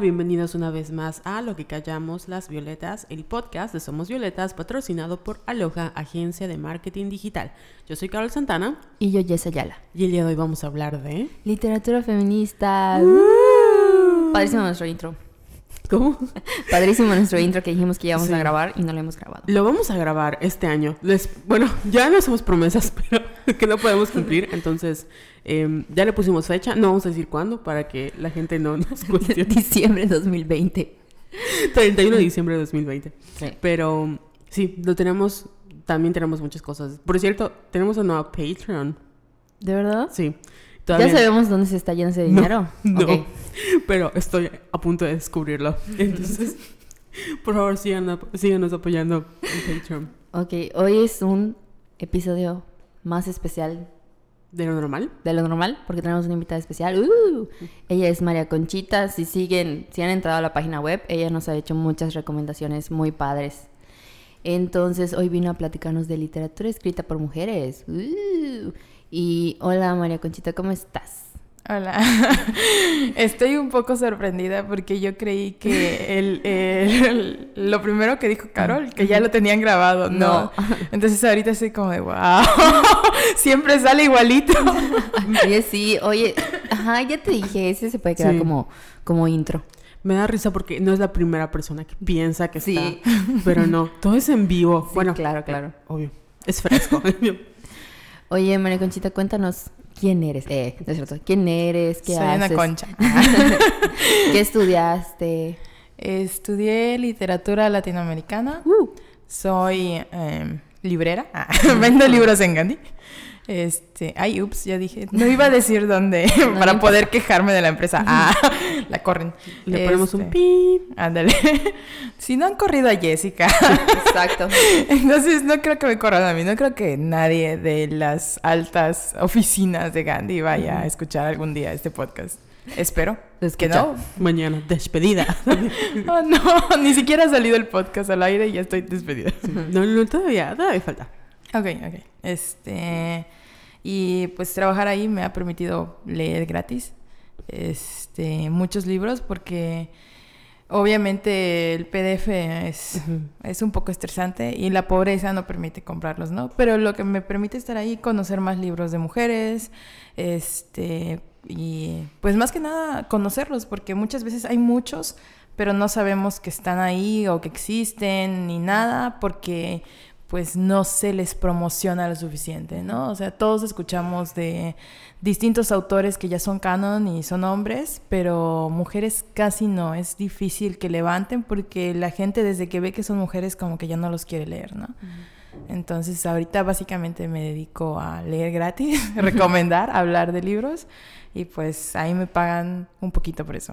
Bienvenidos una vez más a Lo que callamos las violetas, el podcast de Somos Violetas, patrocinado por Aloha, agencia de marketing digital. Yo soy Carol Santana. Y yo, Jess Ayala. Y el día de hoy vamos a hablar de... Literatura feminista. ¡Uh! Padrísimo nuestro intro. ¿Cómo? Padrísimo nuestro intro que dijimos que íbamos a grabar y no lo hemos grabado. Lo vamos a grabar este año. Les, bueno, ya no hacemos promesas, pero que no podemos cumplir. Entonces, em, ya le pusimos fecha. No vamos a decir cuándo para que la gente no nos cuestione. diciembre de 2020. 31 de diciembre de 2020. Sí. Pero sí, lo tenemos. También tenemos muchas cosas. Por cierto, tenemos un nuevo Patreon. ¿De verdad? Sí. Ya sabemos dónde se está yendo ese dinero. No, pero estoy a punto de descubrirlo. Entonces, por favor, sigan, síganos apoyando en Patreon. Ok, hoy es un episodio más especial. ¿De lo normal? De lo normal, porque tenemos una invitada especial. Uh, ella es María Conchita. Si siguen, si han entrado a la página web, ella nos ha hecho muchas recomendaciones muy padres. Entonces, hoy vino a platicarnos de literatura escrita por mujeres. Uh, y hola María Conchita, ¿cómo estás? Hola, estoy un poco sorprendida porque yo creí que el, lo primero que dijo Carol, que ya lo tenían grabado, no. Entonces ahorita estoy como de, wow, siempre sale igualito. Oye, sí, oye, ajá, ya te dije, ese se puede quedar como, como intro. Me da risa porque no es la primera persona que piensa que sí. pero no, todo es en vivo. bueno, claro, claro. Obvio, es fresco. Oye, María Conchita, cuéntanos quién eres. Eh, no es cierto. ¿Quién eres? ¿Qué Soy haces? una concha. ¿Qué estudiaste? Estudié literatura latinoamericana. Uh. Soy em, librera. Vendo libros en Gandhi. Este, ay, ups, ya dije, no iba a decir dónde para poder quejarme de la empresa. Ah, la corren. Le ponemos un este, pi. Ándale. si no han corrido a Jessica. Exacto. Entonces no creo que me corran a mí, no creo que nadie de las altas oficinas de Gandhi vaya a escuchar algún día este podcast. Espero. Es que no. Mañana, despedida. oh, no, ni siquiera ha salido el podcast al aire y ya estoy despedida. No, no, todavía, todavía falta. Ok, ok. Este. Y pues trabajar ahí me ha permitido leer gratis. Este, muchos libros porque obviamente el PDF es, es un poco estresante y la pobreza no permite comprarlos, ¿no? Pero lo que me permite estar ahí, conocer más libros de mujeres, este, y pues más que nada conocerlos, porque muchas veces hay muchos, pero no sabemos que están ahí o que existen ni nada, porque pues no se les promociona lo suficiente, ¿no? O sea, todos escuchamos de distintos autores que ya son canon y son hombres, pero mujeres casi no, es difícil que levanten porque la gente desde que ve que son mujeres como que ya no los quiere leer, ¿no? Entonces ahorita básicamente me dedico a leer gratis, recomendar, hablar de libros y pues ahí me pagan un poquito por eso.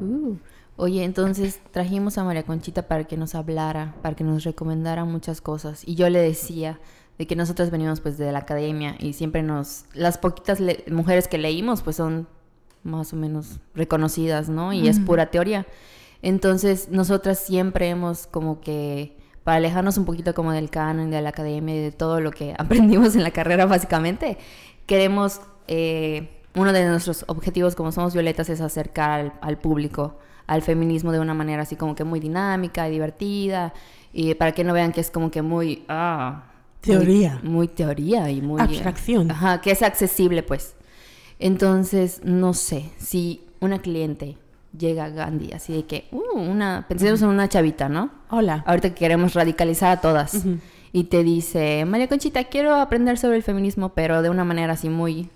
Uh. Oye, entonces trajimos a María Conchita para que nos hablara, para que nos recomendara muchas cosas. Y yo le decía de que nosotros venimos pues de la academia y siempre nos... Las poquitas mujeres que leímos pues son más o menos reconocidas, ¿no? Y es pura teoría. Entonces nosotras siempre hemos como que, para alejarnos un poquito como del canon, de la academia y de todo lo que aprendimos en la carrera básicamente, queremos... Eh, uno de nuestros objetivos como somos violetas es acercar al público al feminismo de una manera así como que muy dinámica y divertida, y para que no vean que es como que muy... Ah, teoría. Muy, teoría y muy... Abstracción. Ajá, que es accesible pues. Entonces, no sé, si una cliente llega a Gandhi, así de que, uh, una, pensemos en una chavita, ¿no? Hola. Ahorita que queremos radicalizar a todas. Y te dice, María Conchita, quiero aprender sobre el feminismo, pero de una manera así muy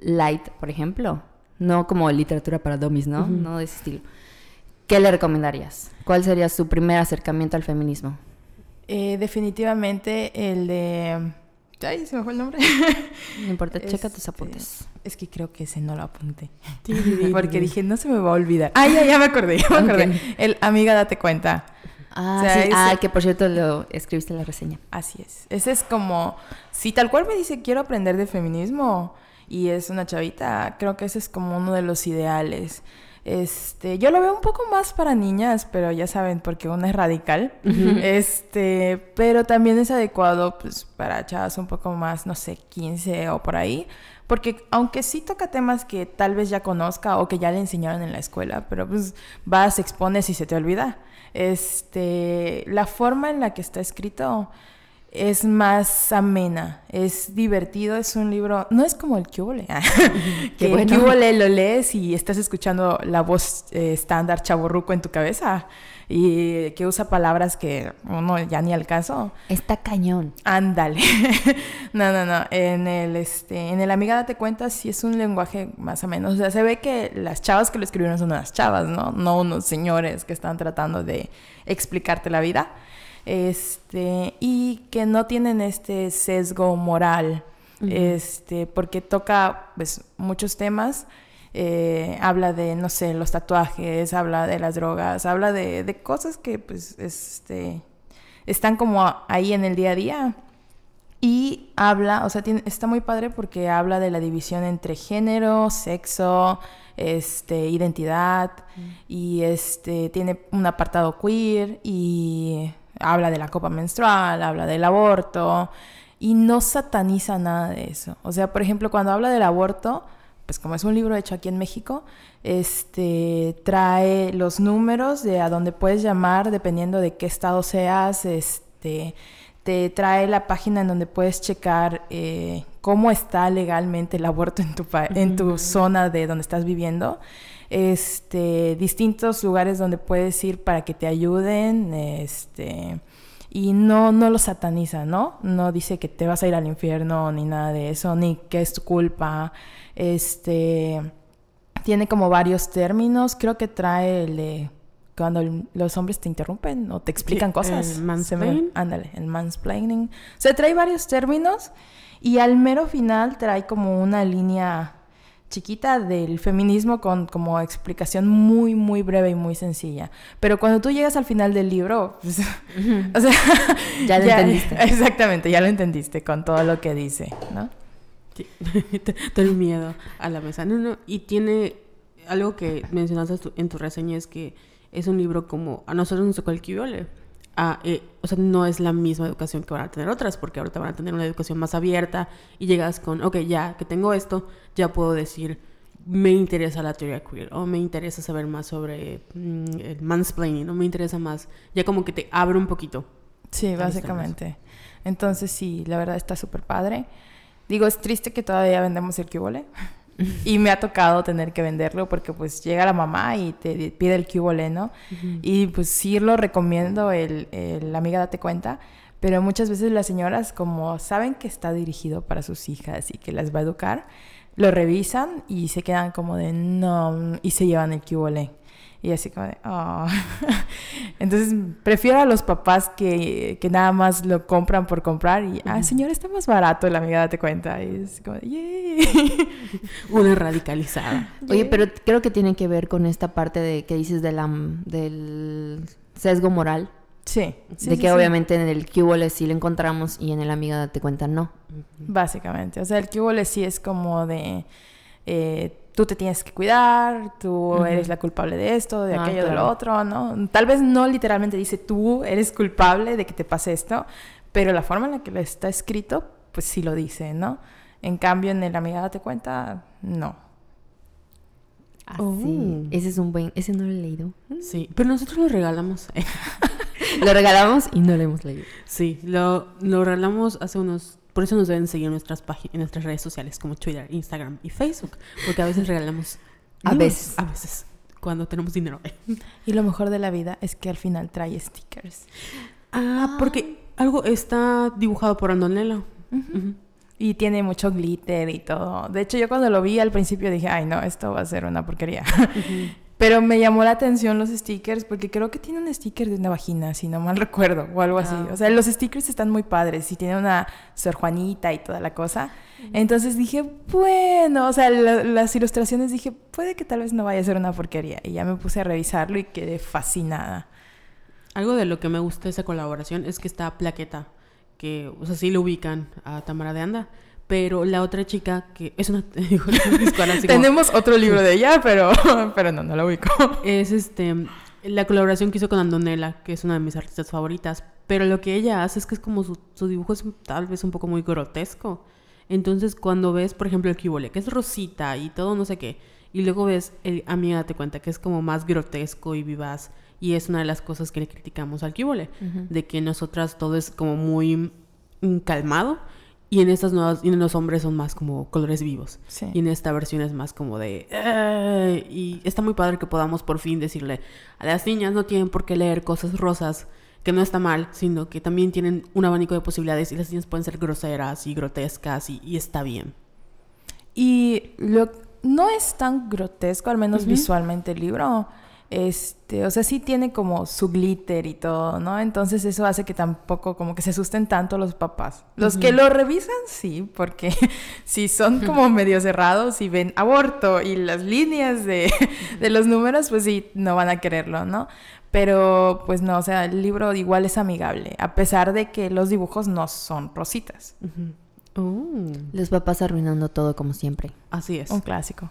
light, por ejemplo. No como literatura para dummies, ¿no? No de ese estilo. ¿Qué le recomendarías? ¿Cuál sería su primer acercamiento al feminismo? Eh, definitivamente el de... Ay, se me fue el nombre. No importa, checa tus este, apuntes. Es que creo que ese no lo apunté. Porque dije, no se me va a olvidar. Ah, ya, ya me acordé, ya me acordé. El Amiga, date cuenta. Ah, sí. ah, que por cierto lo escribiste en la reseña. Así es. Ese es como, si tal cual me dice, quiero aprender de feminismo y es una chavita, creo que ese es como uno de los ideales. Este, yo lo veo un poco más para niñas, pero ya saben, porque uno es radical. Este, pero también es adecuado pues para chavas un poco más, no sé, 15 o por ahí, porque aunque sí toca temas que tal vez ya conozca o que ya le enseñaron en la escuela, pero pues vas, expones y se te olvida. Este, la forma en la que está escrito es más amena, es divertido, es un libro, no es como el Cubole, que el Cubole lo lees y estás escuchando la voz eh, estándar chaborruco en tu cabeza y que usa palabras que uno ya ni al caso. Está cañón. Ándale. no, no, no. En el este, en el Amiga Date Cuenta sí es un lenguaje más o menos. O sea, se ve que las chavas que lo escribieron son unas chavas, ¿no? No unos señores que están tratando de explicarte la vida este, y que no tienen este sesgo moral, este, porque toca pues, muchos temas. Eh, habla de, no sé, los tatuajes, habla de las drogas, habla de, de cosas que pues este, están como ahí en el día a día. Y habla, o sea, tiene, está muy padre porque habla de la división entre género, sexo, este, identidad, y este, tiene un apartado queer y habla de la copa menstrual, habla del aborto y no sataniza nada de eso. O sea, por ejemplo, cuando habla del aborto, pues como es un libro hecho aquí en México, este trae los números de a dónde puedes llamar dependiendo de qué estado seas, este te trae la página en donde puedes checar eh, cómo está legalmente el aborto en tu, en tu zona de donde estás viviendo este, distintos lugares donde puedes ir para que te ayuden, este, y no, no lo sataniza, ¿no? No dice que te vas a ir al infierno ni nada de eso, ni que es tu culpa, este, tiene como varios términos, creo que trae el de cuando los hombres te interrumpen o te explican cosas. El mansplaining. Ándale, el mansplaining. O sea, trae varios términos y al mero final trae como una línea chiquita del feminismo con como explicación muy, muy breve y muy sencilla. Pero cuando tú llegas al final del libro, pues, o sea, ya lo entendiste. Exactamente, ya lo entendiste con todo lo que dice, ¿no? Sí. Tengo miedo a la mesa. No, no, y tiene algo que mencionaste en tu reseña es que es un libro como a nosotros nos tocó el Eh, o sea, no es la misma educación que van a tener otras, porque ahorita van a tener una educación más abierta y llegas con, ok, ya que tengo esto, ya puedo decir, me interesa la teoría queer, o me interesa saber más sobre mm, el mansplaining, o me interesa más, ya como que te abre un poquito. Sí, básicamente. Entonces, sí, la verdad está súper padre. Digo, es triste que todavía vendemos el cubole. Y me ha tocado tener que venderlo porque pues llega la mamá y te pide el cubole, ¿no? Y pues sí lo recomiendo, el, el amiga date cuenta, pero muchas veces las señoras como saben que está dirigido para sus hijas y que las va a educar, lo revisan y se quedan como de no, y se llevan el cubole. Y así como de, oh. Entonces, prefiero a los papás que, que, nada más lo compran por comprar y, ah, señor, está más barato, la amiga date cuenta. Y es como, yay. Una radicalizada. Oye, pero creo que tiene que ver con esta parte de que dices de la, del sesgo moral. Sí. de que obviamente en el QOL sí lo encontramos y en el amiga date cuenta no. Básicamente. O sea, el QOL sí es como de. Eh, tú te tienes que cuidar, tú eres la culpable de esto, de ah, aquello, de lo otro, ¿no? Tal vez no literalmente dice tú eres culpable de que te pase esto, pero la forma en la que lo está escrito, pues sí lo dice, ¿no? En cambio, en el amiga date cuenta, no. Ah, oh. Ese es un buen, ese no lo he leído. Sí, pero nosotros lo regalamos. lo regalamos y no lo hemos leído. Sí, lo, lo regalamos hace unos por eso nos deben seguir en nuestras páginas, en nuestras redes sociales como Twitter, Instagram y Facebook, porque a veces regalamos a veces, a veces cuando tenemos dinero. Y lo mejor de la vida es que al final trae stickers. Ah, porque algo está dibujado por Andonela. Y tiene mucho glitter y todo. De hecho, yo cuando lo vi al principio dije, ay, no, esto va a ser una porquería. Pero me llamó la atención los stickers porque creo que tiene un sticker de una vagina, si no mal recuerdo, o algo así. Ah. O sea, los stickers están muy padres y tiene una Sor Juanita y toda la cosa. Entonces dije, bueno, o sea, las ilustraciones dije, puede que tal vez no vaya a ser una porquería. Y ya me puse a revisarlo y quedé fascinada. Algo de lo que me gusta de esa colaboración es que está plaqueta, que, o sea, sí lo ubican a Tamara de Anda, Pero la otra chica, que es una... Tenemos otro libro de ella, pero, pero no, no lo ubico. es este la colaboración que hizo con Andonela, que es una de mis artistas favoritas. Pero lo que ella hace es que es como su, su dibujo es tal vez un poco muy grotesco. Entonces, cuando ves, por ejemplo, el Kibole, que es rosita y todo no sé qué, y luego ves el Amiga Date Cuenta, que es como más grotesco y vivaz, y es una de las cosas que le criticamos al Kibole, de que nosotras todo es como muy mm, calmado, y en estas nuevas, y en los hombres son más como colores vivos. Sí. Y en esta versión es más como de... "Eh", y está muy padre que podamos por fin decirle a las niñas no tienen por qué leer cosas rosas, que no está mal, sino que también tienen un abanico de posibilidades y las niñas pueden ser groseras y grotescas y, y está bien. Y lo, no es tan grotesco, al menos visualmente el libro. Este, o sea, sí tiene como su glitter y todo, ¿no? Entonces eso hace que tampoco como que se asusten tanto los papás. Los que lo revisan, sí, porque si son como medio cerrados y ven aborto y las líneas de, de los números, pues sí, no van a quererlo, ¿no? Pero pues no, o sea, el libro igual es amigable, a pesar de que los dibujos no son rositas. Oh, Los papás arruinando todo como siempre. así es. Un clásico.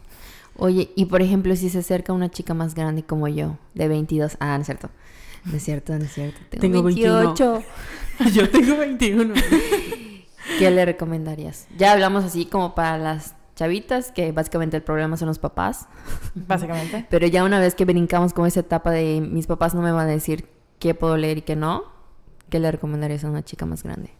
Oye, y por ejemplo, si se acerca una chica más grande como yo, de 22... Ah, no es cierto. No es cierto, no es cierto. Tengo, Tengo 28. Yo tengo 21. ¿Qué le recomendarías? Ya hablamos así como para las chavitas, que básicamente el problema son los papás. Básicamente. Pero ya una vez que brincamos con esa etapa de mis papás no me van a decir qué puedo leer y qué no, ¿qué le recomendarías a una chica más grande?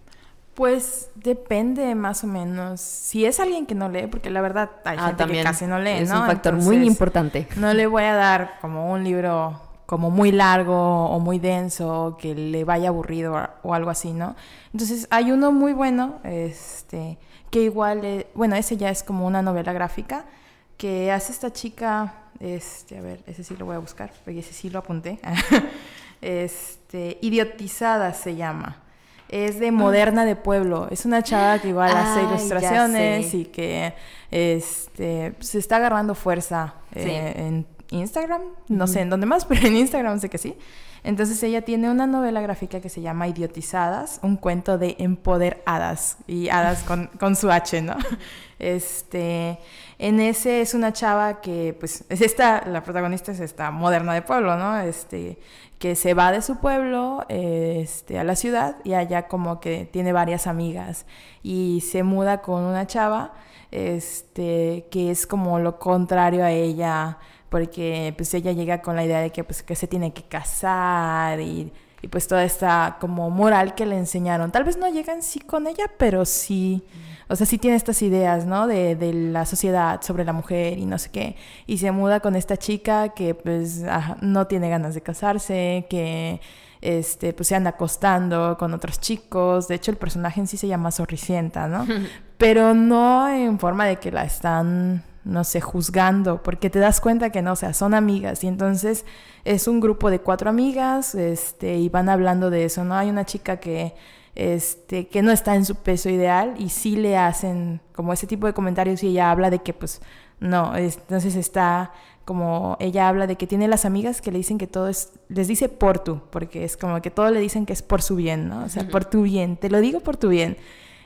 Pues depende más o menos. Si es alguien que no lee, porque la verdad hay Ah, gente que casi no lee, Es ¿no? un factor muy importante. No le voy a dar como un libro como muy largo o muy denso que le vaya aburrido o- algo así, ¿no? Entonces hay uno muy bueno, este, que igual, eh, bueno, ese ya es como una novela gráfica que hace esta chica, este, a ver, ese sí lo voy a buscar, porque ese sí lo apunté. este, Idiotizada se llama. Es de Moderna de Pueblo. Es una chava que igual hace Ay, ilustraciones y que este, se está agarrando fuerza Sí. eh, en Instagram. No sé en dónde más, pero en Instagram sé que sí. Entonces ella tiene una novela gráfica que se llama Idiotizadas, un cuento de empoderadas y hadas con, con su H, ¿no? Este, en ese es una chava que, pues, es esta, la protagonista es esta moderna de pueblo, ¿no? Este, que se va de su pueblo, este, a la ciudad y allá como que tiene varias amigas. Y se muda con una chava, este, que es como lo contrario a ella, porque pues ella llega con la idea de que pues que se tiene que casar y, y, pues toda esta como moral que le enseñaron. Tal vez no llegan sí con ella, pero sí, o sea, sí tiene estas ideas, ¿no? De, de la sociedad sobre la mujer y no sé qué. Y se muda con esta chica que pues ajá, no tiene ganas de casarse, que este, pues se anda acostando con otros chicos. De hecho, el personaje en sí se llama Zorricienta, ¿no? Pero no en forma de que la están, no sé, juzgando, porque te das cuenta que no, o sea, son amigas. Y entonces es un grupo de cuatro amigas, este, y van hablando de eso, ¿no? Hay una chica que, este, que no está en su peso ideal y sí le hacen como ese tipo de comentarios y ella habla de que, pues, no, es- entonces está como ella habla de que tiene las amigas que le dicen que todo es, les dice por tú, porque es como que todo le dicen que es por su bien, ¿no? O sea, por tu bien, te lo digo por tu bien.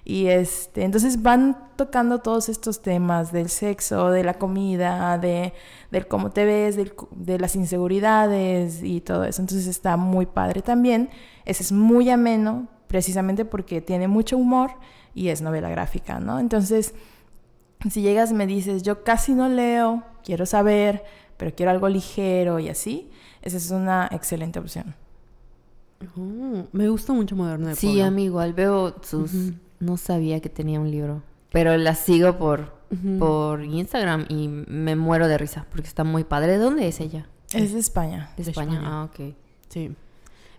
Y este, entonces van tocando todos estos temas del sexo, de la comida, de, del cómo te ves, del de las inseguridades y todo eso. Entonces está muy padre también. Ese es muy ameno, precisamente porque tiene mucho humor y es novela gráfica, ¿no? Entonces, si llegas y me dices, yo casi no leo, quiero saber, pero quiero algo ligero y así, esa es una excelente opción. Oh, me gusta mucho Moderna de Sí, a mí igual veo sus... No sabía que tenía un libro, pero la sigo por, por Instagram y me muero de risa porque está muy padre. ¿De dónde es ella? Es de España. De De España. España. Ah, ok. Sí.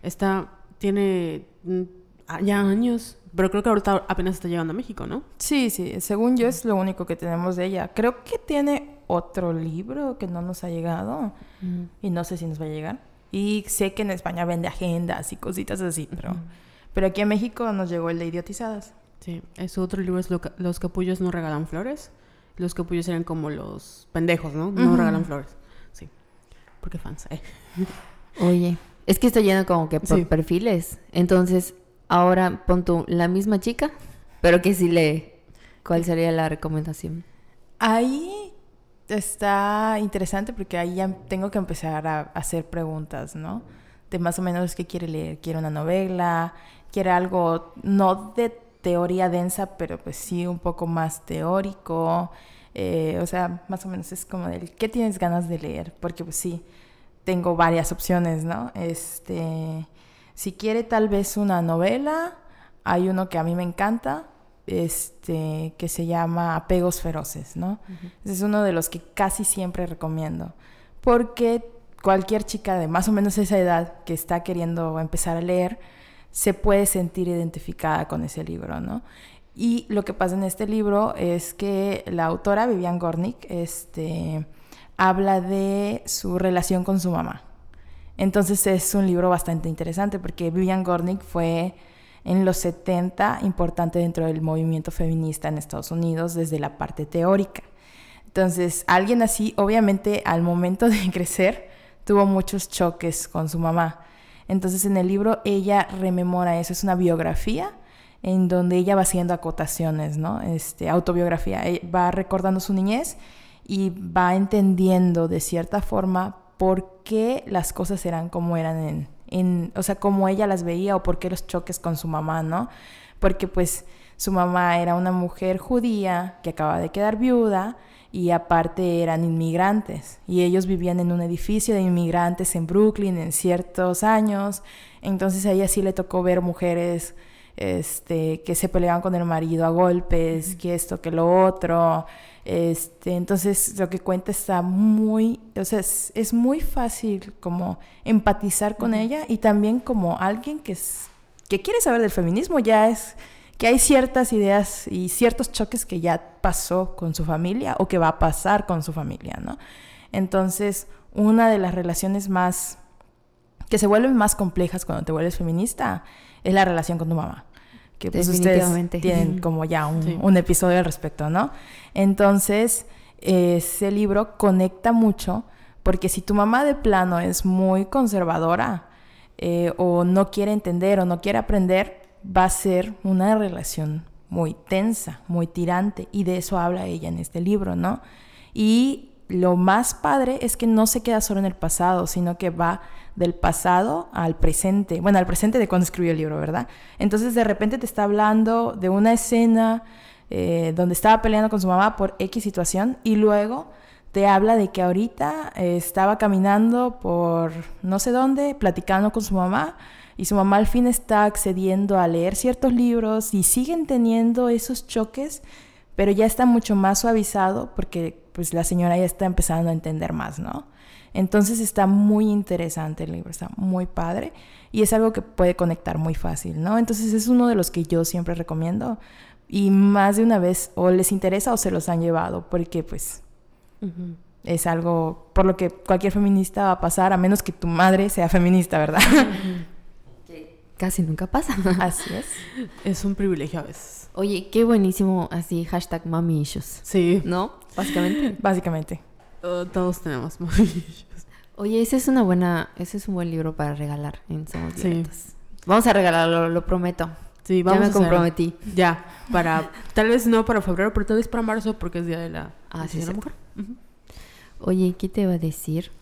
Está, tiene mm, ah, ya años, pero creo que ahorita apenas está llegando a México, ¿no? Sí, sí, según yo es lo único que tenemos de ella. Creo que tiene otro libro que no nos ha llegado Mm. y no sé si nos va a llegar. Y sé que en España vende agendas y cositas así, pero, pero aquí en México nos llegó el de Idiotizadas. Sí, es otro libro, es lo Los capullos no regalan flores. Los capullos eran como los pendejos, ¿no? No regalan flores. Sí. Porque fans, eh. Oye, es que estoy yendo como que por Sí. perfiles. Entonces, ahora pon tú la misma chica, pero que sí lee. ¿Cuál sería la recomendación? Ahí está interesante porque ahí ya tengo que empezar a hacer preguntas, ¿no? De más o menos qué quiere leer. ¿Quiere una novela? ¿Quiere algo no de teoría densa, pero pues sí un poco más teórico? Eh, o sea, más o menos es como del ¿qué tienes ganas de leer? Porque pues sí, tengo varias opciones, ¿no? Este, si quiere tal vez una novela, hay uno que a mí me encanta, este, que se llama Apegos Feroces, ¿no? Ese es uno de los que casi siempre recomiendo, porque cualquier chica de más o menos esa edad que está queriendo empezar a leer, se puede sentir identificada con ese libro, ¿no? Y lo que pasa en este libro es que la autora, Vivian Gornick, este, habla de su relación con su mamá. Entonces es un libro bastante interesante porque Vivian Gornick fue en los 70 importante dentro del movimiento feminista en Estados Unidos desde la parte teórica. Entonces, alguien así, obviamente, al momento de crecer, tuvo muchos choques con su mamá. Entonces, en el libro ella rememora eso, es una biografía en donde ella va haciendo acotaciones, ¿no? Este, autobiografía, eh, va recordando su niñez y va entendiendo de cierta forma por qué las cosas eran como eran en, en, o sea, cómo ella las veía o por qué los choques con su mamá, ¿no? Porque pues su mamá era una mujer judía que acaba de quedar viuda y aparte eran inmigrantes. Y ellos vivían en un edificio de inmigrantes en Brooklyn en ciertos años, entonces a ella sí le tocó ver mujeres este, que se peleaban con el marido a golpes, que esto, que lo otro, este, entonces lo que cuenta está muy, o sea, es, muy fácil como empatizar con ella y también como alguien que, es, que quiere saber del feminismo, ya es que hay ciertas ideas y ciertos choques que ya pasó con su familia o que va a pasar con su familia, ¿no? Entonces, una de las relaciones más que se vuelven más complejas cuando te vuelves feminista es la relación con tu mamá que pues ustedes tienen como ya un, episodio al respecto, ¿no? Entonces, ese libro conecta mucho porque si tu mamá de plano es muy conservadora eh, o no quiere entender o no quiere aprender, va a ser una relación muy tensa, muy tirante y de eso habla ella en este libro, ¿no? Y lo más padre es que no se queda solo en el pasado, sino que va del pasado al presente. Bueno, al presente de cuando escribió el libro, ¿verdad? Entonces de repente te está hablando de una escena eh, donde estaba peleando con su mamá por X situación y luego te habla de que ahorita eh, estaba caminando por no sé dónde, platicando con su mamá y su mamá al fin está accediendo a leer ciertos libros y siguen teniendo esos choques, pero ya está mucho más suavizado porque pues la señora ya está empezando a entender más, ¿no? Entonces está muy interesante el libro, está muy padre y es algo que puede conectar muy fácil, ¿no? Entonces es uno de los que yo siempre recomiendo y más de una vez o les interesa o se los han llevado porque pues es algo por lo que cualquier feminista va a pasar a menos que tu madre sea feminista, ¿verdad? Casi nunca pasa. Así es. Es un privilegio a veces. Oye, qué buenísimo así hashtag mommy issues. Sí. ¿No? Básicamente. Básicamente. Oh, todos tenemos issues. Oye, ese es una buena, ese es un buen libro para regalar en Somos sí. Vamos a regalarlo, lo prometo. Sí, vamos ya me comprometí. Ya, para, tal vez no para febrero, pero tal vez para marzo porque es Día de la, ah, sí, la Mujer. Oye, ¿qué te iba a decir?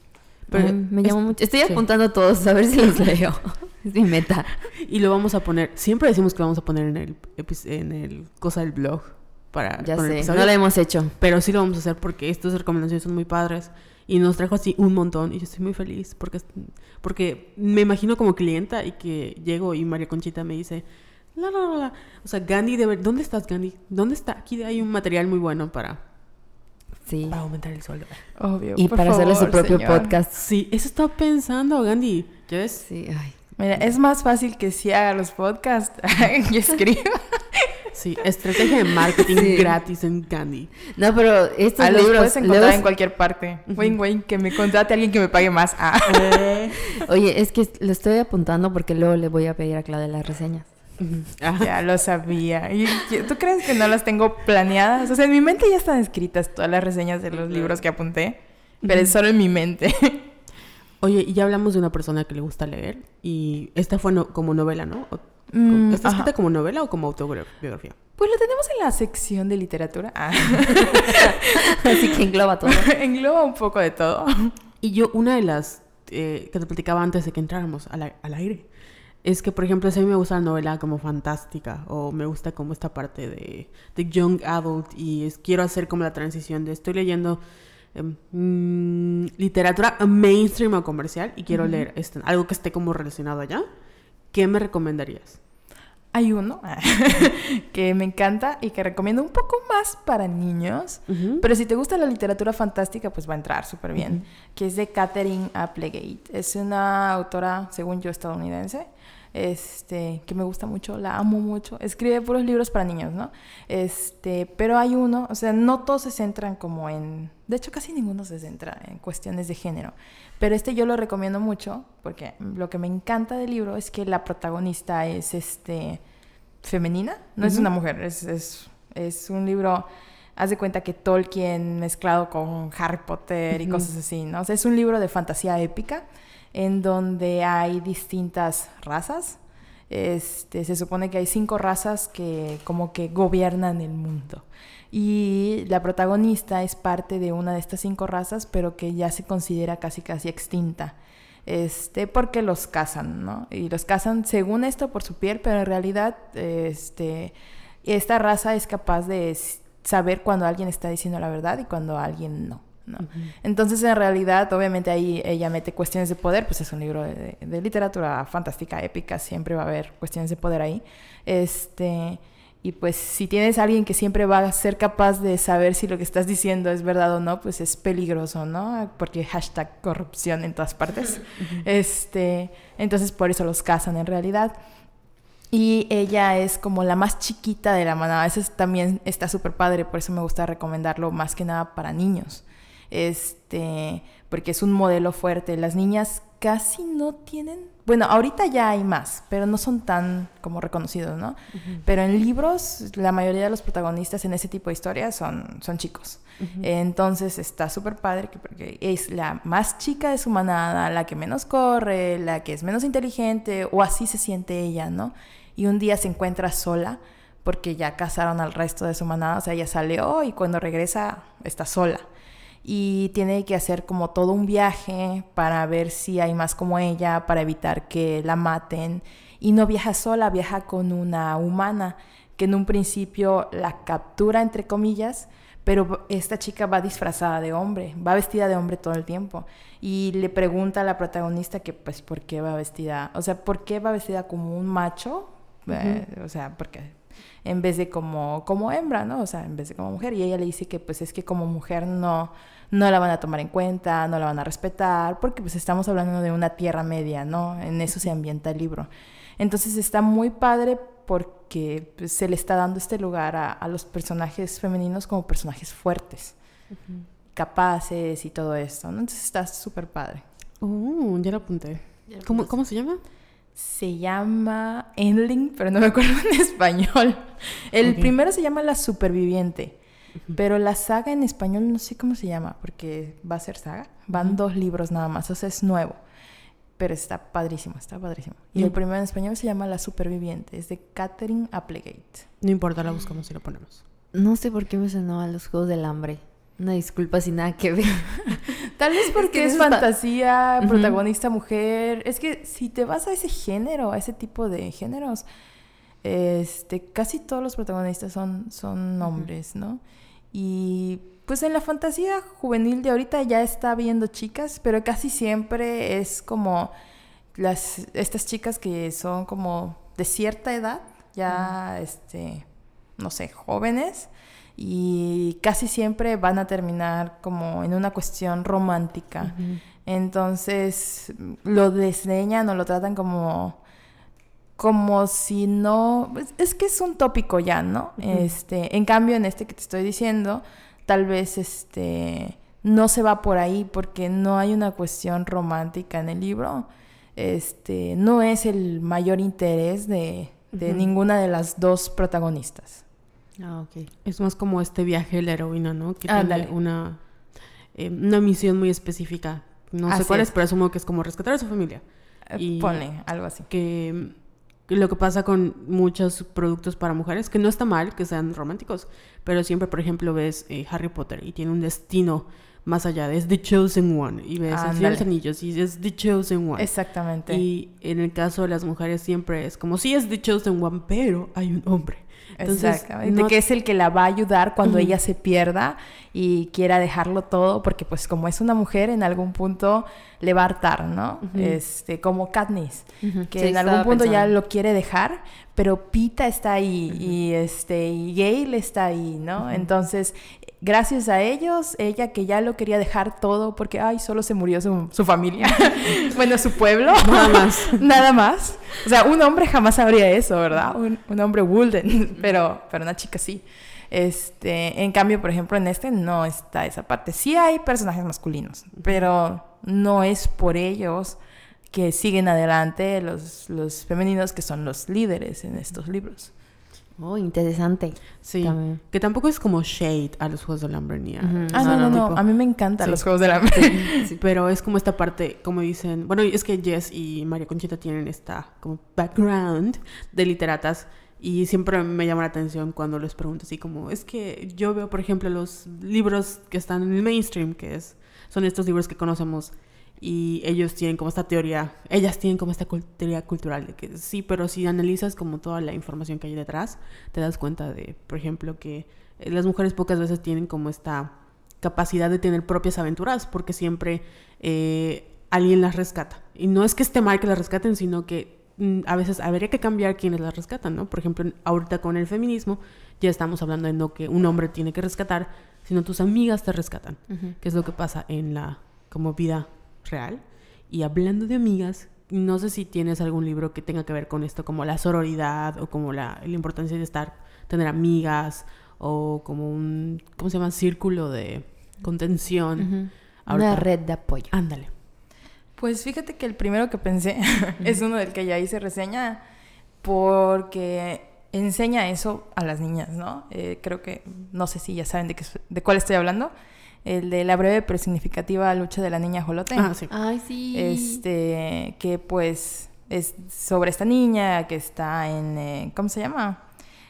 Me llamo mucho. Estoy apuntando todos a ver si los leo. es mi meta. Y lo vamos a poner. Siempre decimos que vamos a poner en el, en el cosa del blog. Para ya sé, no lo hemos hecho. Pero sí lo vamos a hacer porque estas recomendaciones son muy padres. Y nos trajo así un montón. Y yo estoy muy feliz porque, porque me imagino como clienta y que llego y María Conchita me dice. La, la, la, O sea, Gandhi, de ver, ¿dónde estás, Gandhi? ¿Dónde está? Aquí hay un material muy bueno para Sí. Para aumentar el sueldo. Obvio. Y para hacerle su propio podcast. Sí, eso estaba pensando, Gandhi. ¿Ya ves? Sí, ay. Mira, es más fácil que si haga los podcasts y escriba. Sí, estrategia de marketing gratis en Gandhi. No, pero estos a libros... puedes encontrar en cualquier parte. Wayne, Wayne, que me contrate a alguien que me pague más. Ah. Oye, es que lo estoy apuntando porque luego le voy a pedir a Claudia las reseñas. Ya lo sabía. ¿Y tú crees que no las tengo planeadas? O sea, en mi mente ya están escritas todas las reseñas de los libros que apunté, pero es solo en mi mente. Oye, y ya hablamos de una persona que le gusta leer y esta fue como novela, ¿no? Mm, ¿Está escrita como novela o como autobiografía? Pues lo tenemos en la sección de literatura. Ah. Así que engloba todo. Engloba un poco de todo. Y yo, una de las eh, que te platicaba antes de que entráramos al, al aire, es que, por ejemplo, si a mí me gusta la novela como fantástica, o me gusta como esta parte de, de young adult, y es- quiero hacer como la transición de estoy leyendo em, mm, literatura mainstream o comercial, y quiero leer este, algo que esté como relacionado allá, ¿qué me recomendarías? Hay uno que me encanta y que recomiendo un poco más para niños. Pero si te gusta la literatura fantástica, pues va a entrar súper bien. Que es de Catherine Applegate. Es una autora, según yo, estadounidense. Este, que me gusta mucho, la amo mucho. Escribe puros libros para niños, ¿no? Este, pero hay uno, o sea, no todos se centran como en. De hecho, casi ninguno se centra en cuestiones de género. Pero este yo lo recomiendo mucho porque lo que me encanta del libro es que la protagonista es este femenina, no es una mujer, es, es, es un libro, haz de cuenta que Tolkien mezclado con Harry Potter y cosas así, ¿no? O sea, es un libro de fantasía épica en donde hay distintas razas. Este, se supone que hay cinco razas que como que gobiernan el mundo. Y la protagonista es parte de una de estas cinco razas, pero que ya se considera casi casi extinta. Este, porque los cazan, ¿no? Y los cazan según esto por su piel, pero en realidad este, esta raza es capaz de saber cuando alguien está diciendo la verdad y cuando alguien no. ¿no? Entonces, en realidad, obviamente ahí ella mete cuestiones de poder, pues es un libro de, de literatura fantástica, épica, siempre va a haber cuestiones de poder ahí. Este, y pues si tienes a alguien que siempre va a ser capaz de saber si lo que estás diciendo es verdad o no, pues es peligroso, ¿no? Porque hashtag corrupción en todas partes. este, entonces por eso los cazan en realidad. Y ella es como la más chiquita de la manada. Eso es- también está súper padre, por eso me gusta recomendarlo más que nada para niños. Este, porque es un modelo fuerte. Las niñas casi no tienen, bueno, ahorita ya hay más, pero no son tan como reconocidos, ¿no? Pero en libros, la mayoría de los protagonistas en ese tipo de historias son, son chicos. Entonces está súper padre que- porque es la más chica de su manada, la que menos corre, la que es menos inteligente, o así se siente ella, ¿no? Y un día se encuentra sola porque ya cazaron al resto de su manada, o sea, ella salió y cuando regresa está sola. Y tiene que hacer como todo un viaje para ver si hay más como ella, para evitar que la maten. Y no viaja sola, viaja con una humana que en un principio la captura, entre comillas, pero esta chica va disfrazada de hombre, va vestida de hombre todo el tiempo. Y le pregunta a la protagonista que, pues, ¿por qué va vestida? O sea, ¿por qué va vestida como un macho? Eh, o sea, porque en vez de como, como hembra, ¿no? O sea, en vez de como mujer. Y ella le dice que, pues, es que como mujer no, no la van a tomar en cuenta, no la van a respetar, porque, pues, estamos hablando de una tierra media, ¿no? En eso se ambienta el libro. Entonces está muy padre porque pues, se le está dando este lugar a, a los personajes femeninos como personajes fuertes, capaces y todo esto, ¿no? Entonces está súper padre. Uh, ya lo apunté. ¿Cómo, ¿Cómo se llama? Se llama Endling, pero no me acuerdo en español. El primero se llama La Superviviente, pero la saga en español no sé cómo se llama, porque va a ser saga. Van dos libros nada más, o sea, es nuevo. Pero está padrísimo, está padrísimo. Y el primero en español se llama La Superviviente, es de Catherine Applegate. No importa, la buscamos y lo ponemos. No sé por qué me sonó a los Juegos del Hambre. Una disculpa sin nada que ver. Tal vez porque que es, está- fantasía, protagonista mujer. Es que si te vas a ese género, a ese tipo de géneros, este, casi todos los protagonistas son, son hombres, ¿no? Y pues en la fantasía juvenil de ahorita ya está viendo chicas, pero casi siempre es como las, estas chicas que son como de cierta edad, ya, este, no sé, jóvenes, y casi siempre van a terminar como en una cuestión romántica. Entonces lo desdeñan o lo tratan como como si no es- es que es un tópico ya, ¿no? Este, en cambio en este que te estoy diciendo, tal vez este no se va por ahí porque no hay una cuestión romántica en el libro. Este, no es el mayor interés de, de ninguna de las dos protagonistas. Ah, ok. Es más como este viaje de la heroína, ¿no? Que tiene una, eh, una misión muy específica. No sé cuál es, es. pero asumo que es como rescatar a su familia. Eh, Y- Ponle algo así. Que lo que pasa con muchos productos para mujeres, que no está mal que sean románticos, pero siempre, por ejemplo, ves eh, Harry Potter y tiene un destino más allá, es The Chosen One, y ves de los. Anillos y es The Chosen One. Exactamente. Y en el caso de las mujeres siempre es como, sí es The Chosen One, pero hay un hombre. Entonces, Exactamente, no- que es el que la va a ayudar cuando ella se pierda y quiera dejarlo todo, porque pues como es una mujer, en algún punto le va a hartar, ¿no? Este, como Katniss, que Sí, en algún punto ya lo quiere dejar, pero Pita está ahí y este y Gale está ahí, ¿no? Entonces, gracias a ellos, ella que ya lo quería dejar todo porque ay, solo se murió su, su familia. bueno, su pueblo. Nada más. Nada más. O sea, un hombre jamás habría eso, ¿verdad? Un, un hombre Wulden, pero, pero una chica sí. Este, en cambio, por ejemplo, en este no está esa parte. Sí hay personajes masculinos, pero no es por ellos que siguen adelante los, los femeninos que son los líderes en estos libros. Oh, interesante. Sí, También. que tampoco es como shade a los Juegos del Hambre ni a... Ujú. Ah, no, no, no. tipo- A mí me encantan Sí. los Juegos del Hambre. Sí, pero es como esta parte, como dicen, bueno, es que Jess y María Conchita tienen esta como background de literatas y siempre me llama la atención cuando les pregunto así como, es que yo veo, por ejemplo, los libros que están en el mainstream, que es, son estos libros que conocemos y ellos tienen como esta teoría, ellas tienen como esta teoría cultural de que sí, pero si analizas como toda la información que hay detrás, te das cuenta de, por ejemplo, que eh, las mujeres pocas veces tienen como esta capacidad de tener propias aventuras, porque siempre eh, alguien las rescata. Y no es que esté mal que las rescaten, sino que mm, a veces habría que cambiar quienes las rescatan, ¿no? Por ejemplo, ahorita con el feminismo ya estamos hablando de no que un hombre tiene que rescatar, sino tus amigas te rescatan, que es lo que pasa en la como vida real. Y hablando de amigas, no sé si tienes algún libro que tenga que ver con esto, como la sororidad o como la, la importancia de estar, tener amigas o como un, ¿cómo se llama? Círculo de contención. Una Ahorita- red de apoyo. Ándale. Pues fíjate que el primero que pensé es uno del que ya hice reseña porque enseña eso a las niñas, ¿no? Eh, creo que, no sé si ya saben de, qué, de cuál estoy hablando, el de la breve pero significativa lucha de la niña Jolote. Ah, sí. Ay, sí. Este, que pues es sobre esta niña que está en, eh, ¿cómo se llama?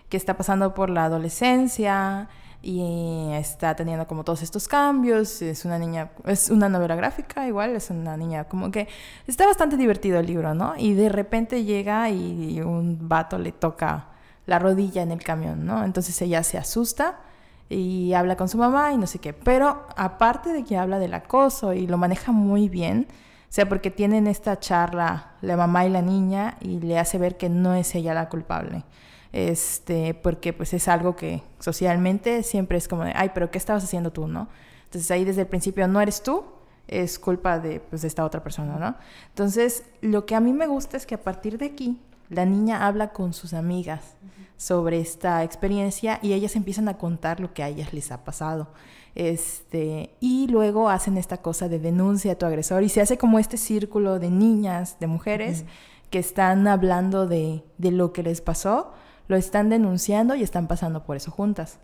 Que está pasando por la adolescencia y está teniendo como todos estos cambios. Es una niña, es una novela gráfica igual, es una niña como que está bastante divertido el libro, ¿no? Y de repente llega y un vato le toca la rodilla en el camión, ¿no? Entonces ella se asusta y habla con su mamá y no sé qué. Pero aparte de que habla del acoso y lo maneja muy bien, o sea, porque tienen esta charla la mamá y la niña y le hace ver que no es ella la culpable. Este, porque pues es algo que socialmente siempre es como de, ay, pero ¿qué estabas haciendo tú, no? Entonces ahí desde el principio no eres tú, es culpa de, pues, de esta otra persona, ¿no? Entonces, lo que a mí me gusta es que a partir de aquí, la niña habla con sus amigas sobre esta experiencia y ellas empiezan a contar lo que a ellas les ha pasado. Este, y luego hacen esta cosa de denuncia a tu agresor y se hace como este círculo de niñas, de mujeres, que están hablando de, de lo que les pasó, lo están denunciando y están pasando por eso juntas.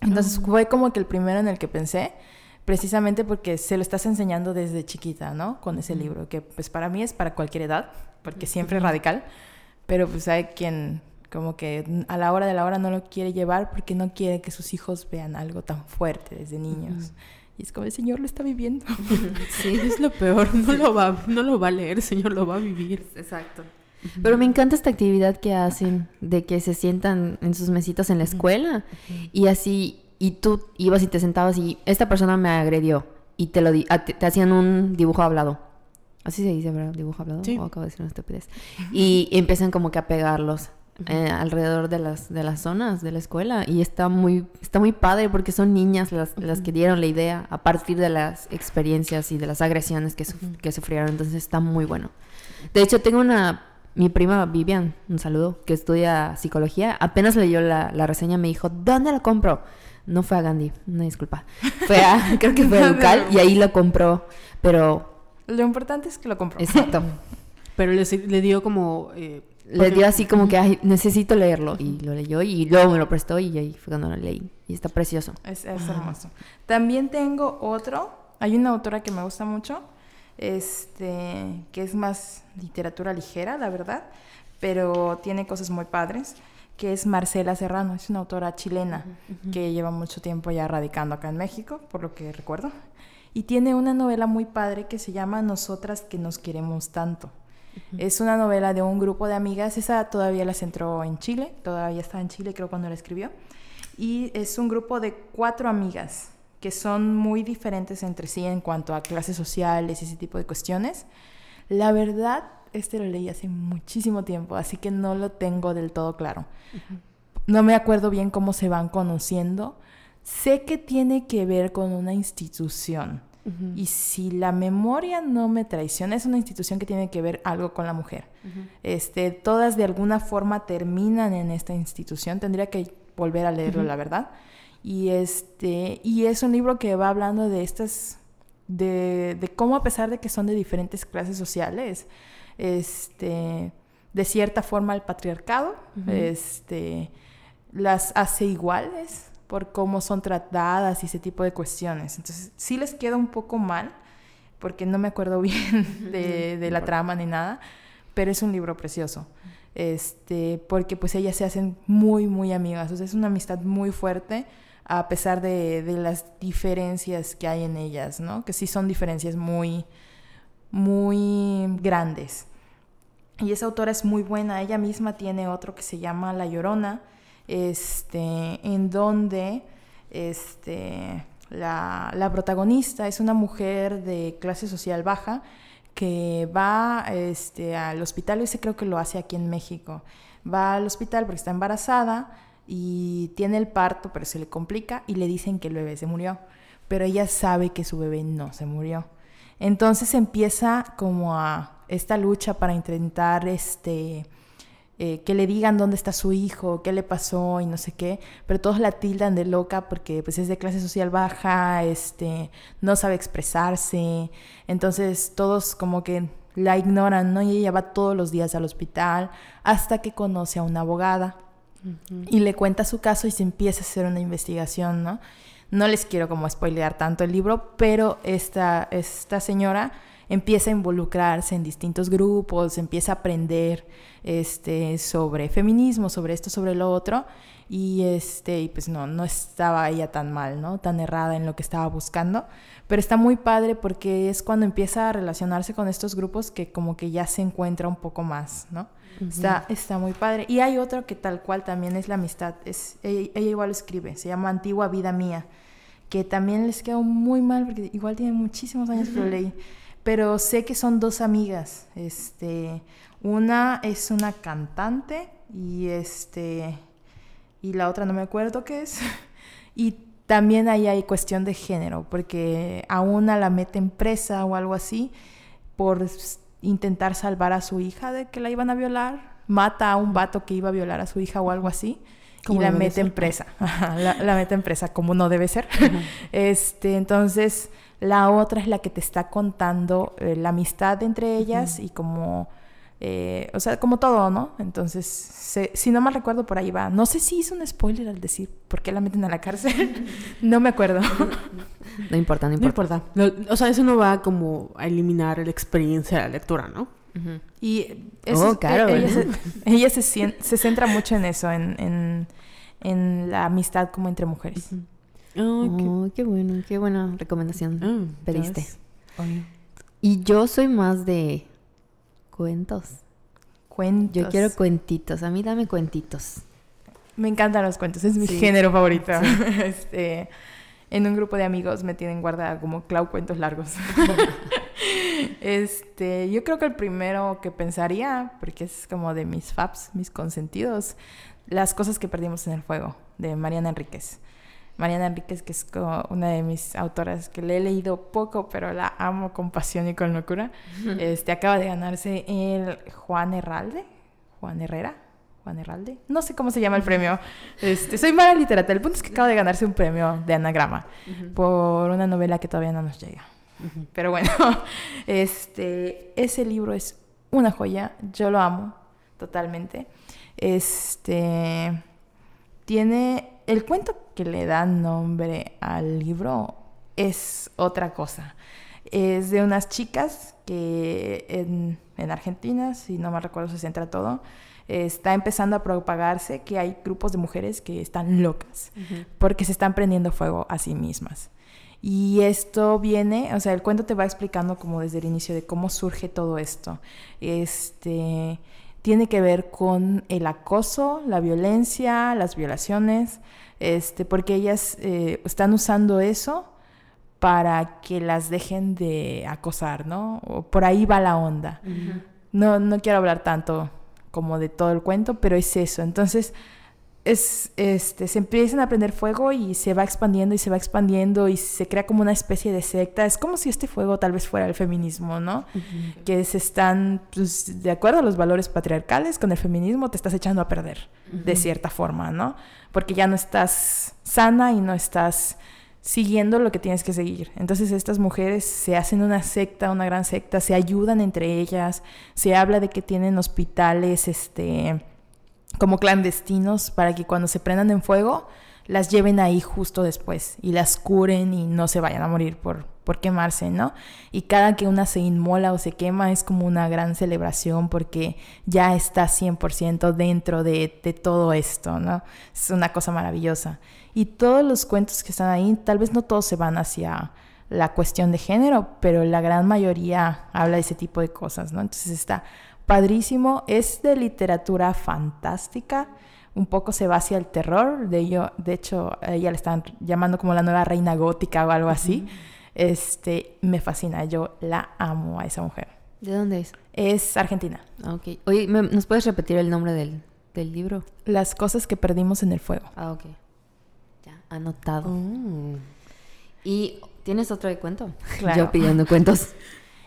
Entonces fue como que el primero en el que pensé, precisamente porque se lo estás enseñando desde chiquita, ¿no? Con ese libro, que pues para mí es para cualquier edad, porque siempre es radical, pero pues hay quien como que a la hora de la hora no lo quiere llevar porque no quiere que sus hijos vean algo tan fuerte desde niños. Y es como el Señor lo está viviendo. Sí, es lo peor. No lo va, no lo va a leer, señor, lo va a vivir. Exacto. Pero me encanta esta actividad que hacen de que se sientan en sus mesitas en la escuela y así, y tú ibas y te sentabas y esta persona me agredió y te lo di- a- te, te hacían un dibujo hablado. Así se dice, ¿verdad? Dibujo hablado. Sí. Acabo de decir una estupidez. Y empiezan como que a pegarlos eh, alrededor de las, de las zonas de la escuela y está muy, está muy padre porque son niñas las, las que dieron la idea a partir de las experiencias y de las agresiones que, suf- que sufrieron. Entonces está muy bueno. De hecho, tengo una, mi prima Vivian, un saludo, que estudia psicología. Apenas leyó la, la reseña, me dijo, ¿dónde la compro? No fue a Gandhi, una disculpa. Fue a, creo que fue a Educal y ahí lo compró. Pero, Lo importante es que lo compró. exacto. Pero le, le dio como... eh, Le dio así como que, ay, necesito leerlo. Y lo leyó y luego me lo prestó y ahí fue cuando lo leí. Y está precioso. Es, es hermoso. También tengo otro. Hay una autora que me gusta mucho este, que es más literatura ligera, la verdad, pero tiene cosas muy padres, que es Marcela Serrano, es una autora chilena que lleva mucho tiempo ya radicando acá en México, por lo que recuerdo, y tiene una novela muy padre que se llama Nosotras que nos queremos tanto. Es una novela de un grupo de amigas, esa todavía la centró en Chile, todavía está en Chile creo cuando la escribió, y es un grupo de cuatro amigas que son muy diferentes entre sí en cuanto a clases sociales y ese tipo de cuestiones. La verdad, este lo leí hace muchísimo tiempo, así que no lo tengo del todo claro. No me acuerdo bien cómo se van conociendo. Sé que tiene que ver con una institución. Y si la memoria no me traiciona, es una institución que tiene que ver algo con la mujer. este, todas de alguna forma terminan en esta institución. Tendría que volver a leerlo, la verdad. Y, este, y es un libro que va hablando de estas, de, de cómo a pesar de que son de diferentes clases sociales, este, de cierta forma el patriarcado este, las hace iguales por cómo son tratadas y ese tipo de cuestiones. Entonces, sí les queda un poco mal, porque no me acuerdo bien de, de la trama ni nada, pero es un libro precioso este, porque pues ellas se hacen muy, muy amigas, o sea, es una amistad muy fuerte a pesar de, de, las diferencias que hay en ellas, ¿no? Que sí son diferencias muy, muy grandes. Y esa autora es muy buena, ella misma tiene otro que se llama La Llorona, este, en donde este, la, la protagonista es una mujer de clase social baja, que va este, al hospital, ese creo que lo hace aquí en México, va al hospital porque está embarazada y tiene el parto, pero se le complica y le dicen que el bebé se murió, pero ella sabe que su bebé no se murió. Entonces empieza como a esta lucha para intentar este, eh, que le digan dónde está su hijo, qué le pasó y no sé qué, pero todos la tildan de loca porque pues es de clase social baja, este, no sabe expresarse, entonces todos como que la ignoran, ¿no? Y ella va todos los días al hospital hasta que conoce a una abogada y le cuenta su caso y se empieza a hacer una investigación, ¿no? No les quiero como spoilear tanto el libro, pero esta, esta señora empieza a involucrarse en distintos grupos, empieza a aprender este, sobre feminismo, sobre esto, sobre lo otro, y, este, y pues no, no estaba ella tan mal, ¿no? Tan errada en lo que estaba buscando, pero está muy padre porque es cuando empieza a relacionarse con estos grupos que como que ya se encuentra un poco más, ¿no? está, está muy padre. Y hay otro que tal cual también es la amistad, es, ella, ella igual lo escribe, se llama Antigua Vida Mía que también les quedó muy mal porque igual tiene muchísimos años que lo leí pero sé que son dos amigas. Este, una es una cantante y este y la otra no me acuerdo qué es. y también ahí hay cuestión de género, porque a una la meten presa o algo así por intentar salvar a su hija de que la iban a violar, mata a un vato que iba a violar a su hija o algo así y la meten presa. la, la meten presa como no debe ser. Este, entonces la otra es la que te está contando eh, la amistad entre ellas y como, eh, o sea, como todo, ¿no? Entonces, si no mal recuerdo, por ahí va. No sé si hizo un spoiler al decir por qué la meten a la cárcel. no me acuerdo. no importa, no importa. o sea, eso no va como a eliminar la experiencia de la lectura, ¿no? Y eso, oh, claro. ella, se, ella se, se, centra mucho en eso, en, en, en, la amistad como entre mujeres. Oh, qué... bueno, qué buena recomendación ah, pediste. Y yo soy más de cuentos. Cuentos. Yo quiero cuentitos. A mí dame cuentitos. Me encantan los cuentos, es mi género favorito. este, en un grupo de amigos me tienen guardada como Clau cuentos largos. este, yo creo que el primero que pensaría, porque es como de mis faps, mis consentidos, Las cosas que perdimos en el fuego, de Mariana Enríquez. Mariana Enríquez, que es una de mis autoras que le he leído poco, pero la amo con pasión y con locura. Este acaba de ganarse el Juan Herralde, Juan Herrera, Juan Herralde, no sé cómo se llama el premio. Este, soy mala literatura. El punto es que acaba de ganarse un premio de anagrama por una novela que todavía no nos llega. Pero bueno, este, ese libro es una joya. Yo lo amo totalmente. Este tiene el cuento que le da nombre al libro es otra cosa. Es de unas chicas que en, en Argentina, si no me recuerdo, se centra todo, está empezando a propagarse que hay grupos de mujeres que están locas porque se están prendiendo fuego a sí mismas. Y esto viene, o sea, el cuento te va explicando como desde el inicio de cómo surge todo esto. Este tiene que ver con el acoso, la violencia, las violaciones, este, porque ellas eh, están usando eso para que las dejen de acosar, ¿no? O por ahí va la onda. No, no quiero hablar tanto como de todo el cuento, pero es eso. Entonces, es, este, se empiezan a prender fuego y se va expandiendo y se va expandiendo y se crea como una especie de secta. Es como si este fuego tal vez fuera el feminismo, ¿no? Que se están, pues, de acuerdo a los valores patriarcales, con el feminismo te estás echando a perder, de cierta forma, ¿no? Porque ya no estás sana y no estás siguiendo lo que tienes que seguir. Entonces estas mujeres se hacen una secta, una gran secta, se ayudan entre ellas, se habla de que tienen hospitales, este como clandestinos para que cuando se prendan en fuego las lleven ahí justo después y las curen y no se vayan a morir por, por quemarse, ¿no? Y cada que una se inmola o se quema es como una gran celebración porque ya está 100% dentro de, de todo esto, ¿no? Es una cosa maravillosa. Y todos los cuentos que están ahí, tal vez no todos se van hacia la cuestión de género, pero la gran mayoría habla de ese tipo de cosas, ¿no? Entonces está padrísimo, es de literatura fantástica, un poco se va hacia el terror, de ello, de hecho, ella le están llamando como la nueva reina gótica o algo así. Este, me fascina, yo la amo a esa mujer. ¿De dónde es? Es argentina. Ok. Oye, ¿nos puedes repetir el nombre del, libro? Las cosas que perdimos en el fuego. Ah, ok. Ya, anotado. Oh. ¿Y tienes otro de cuento? Claro. Yo pidiendo cuentos.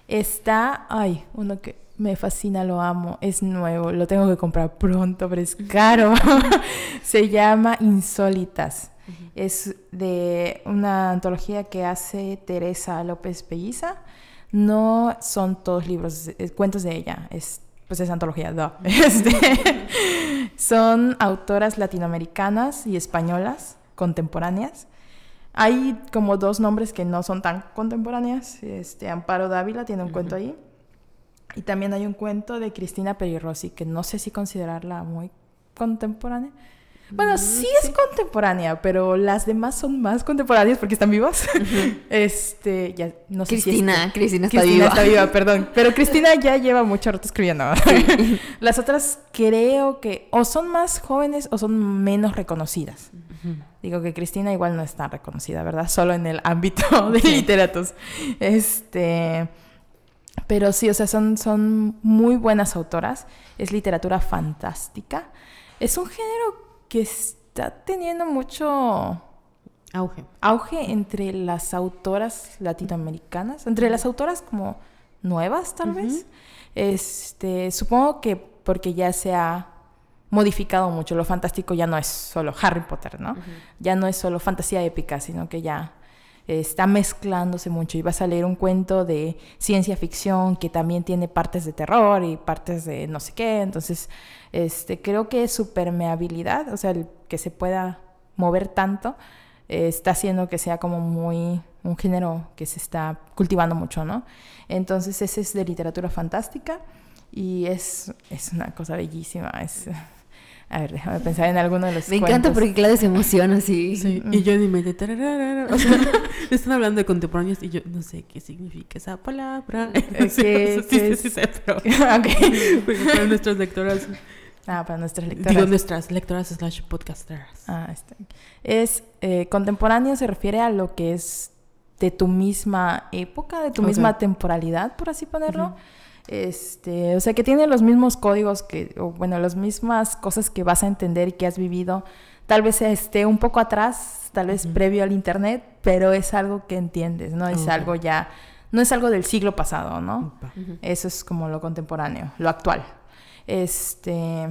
Está, ay, uno que me fascina, lo amo, es nuevo, lo tengo que comprar pronto, pero es caro. Se llama Insólitas. Es de una antología que hace Teresa López Pelliza. No son todos libros, cuentos de ella, es, pues es antología, no. Este, son autoras latinoamericanas y españolas contemporáneas. Hay como dos nombres que no son tan contemporáneas. Este, Amparo Dávila tiene un cuento ahí. Y también hay un cuento de Cristina Perirossi, que no sé si considerarla muy contemporánea. Bueno, mm, sí, es contemporánea, pero las demás son más contemporáneas porque están vivas. este, ya no sé Cristina, si Cristina está Cristina está viva, perdón. Pero Cristina ya lleva mucho rato escribiendo. las otras creo que o son más jóvenes o son menos reconocidas. Digo que Cristina igual no está reconocida, ¿verdad? Solo en el ámbito de literatos. Este, pero sí, o sea, son, son muy buenas autoras. Es literatura fantástica. Es un género que está teniendo mucho auge. Auge entre las autoras latinoamericanas, entre las autoras como nuevas tal vez. Este, supongo que porque ya se ha modificado mucho. Lo fantástico ya no es solo Harry Potter, ¿no? Ya no es solo fantasía épica, sino que ya está mezclándose mucho y vas a leer un cuento de ciencia ficción que también tiene partes de terror y partes de no sé qué, entonces este, creo que su permeabilidad, o sea, el que se pueda mover tanto, eh, está haciendo que sea como muy un género que se está cultivando mucho, ¿no? Entonces ese es de literatura fantástica y es, es una cosa bellísima, es... A ver, déjame pensar en alguno de los Me encanta porque Claudia se emociona así. Sí, y yo dime de o sea, están hablando de contemporáneos y yo no sé qué significa esa palabra. sí, sí, sí, sí, sí, pero... okay. Para nuestras lectoras. Ah, para nuestras lectoras. Digo nuestras lectoras slash podcasters. Ah, está. Es eh, contemporáneo se refiere a lo que es de tu misma época, de tu misma temporalidad, por así ponerlo. Este, o sea, que tiene los mismos códigos que, o bueno, las mismas cosas que vas a entender y que has vivido. Tal vez esté un poco atrás, tal vez previo al internet, pero es algo que entiendes, ¿no? Es algo ya, no es algo del siglo pasado, ¿no? Eso es como lo contemporáneo, lo actual. Este,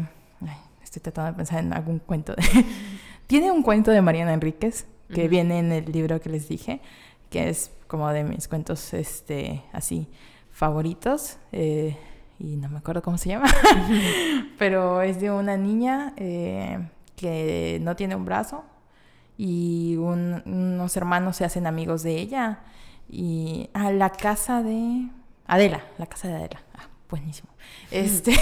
estoy tratando de pensar en algún cuento. tiene un cuento de Mariana Enríquez que viene en el libro que les dije, que es como de mis cuentos, este, así favoritos. Eh, y no me acuerdo cómo se llama, pero es de una niña eh, que no tiene un brazo y unos hermanos se hacen amigos de ella Y a la casa de Adela, la casa de Adela. Ah, buenísimo. Este,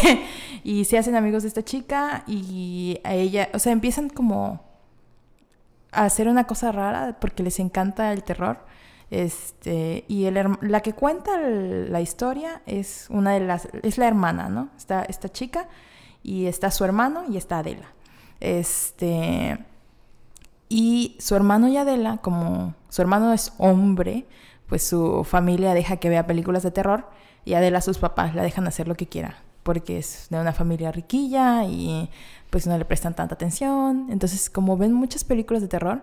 y se hacen amigos de esta chica y a ella, o sea, empiezan como a hacer una cosa rara porque les encanta el terror. Este, y la que cuenta la historia es una de las, es la hermana, ¿no? Está esta chica y está su hermano y está Adela. Este, y su hermano y Adela, como su hermano es hombre, pues su familia deja que vea películas de terror y Adela sus papás la dejan hacer lo que quiera porque es de una familia riquilla y pues no le prestan tanta atención. Entonces, como ven muchas películas de terror,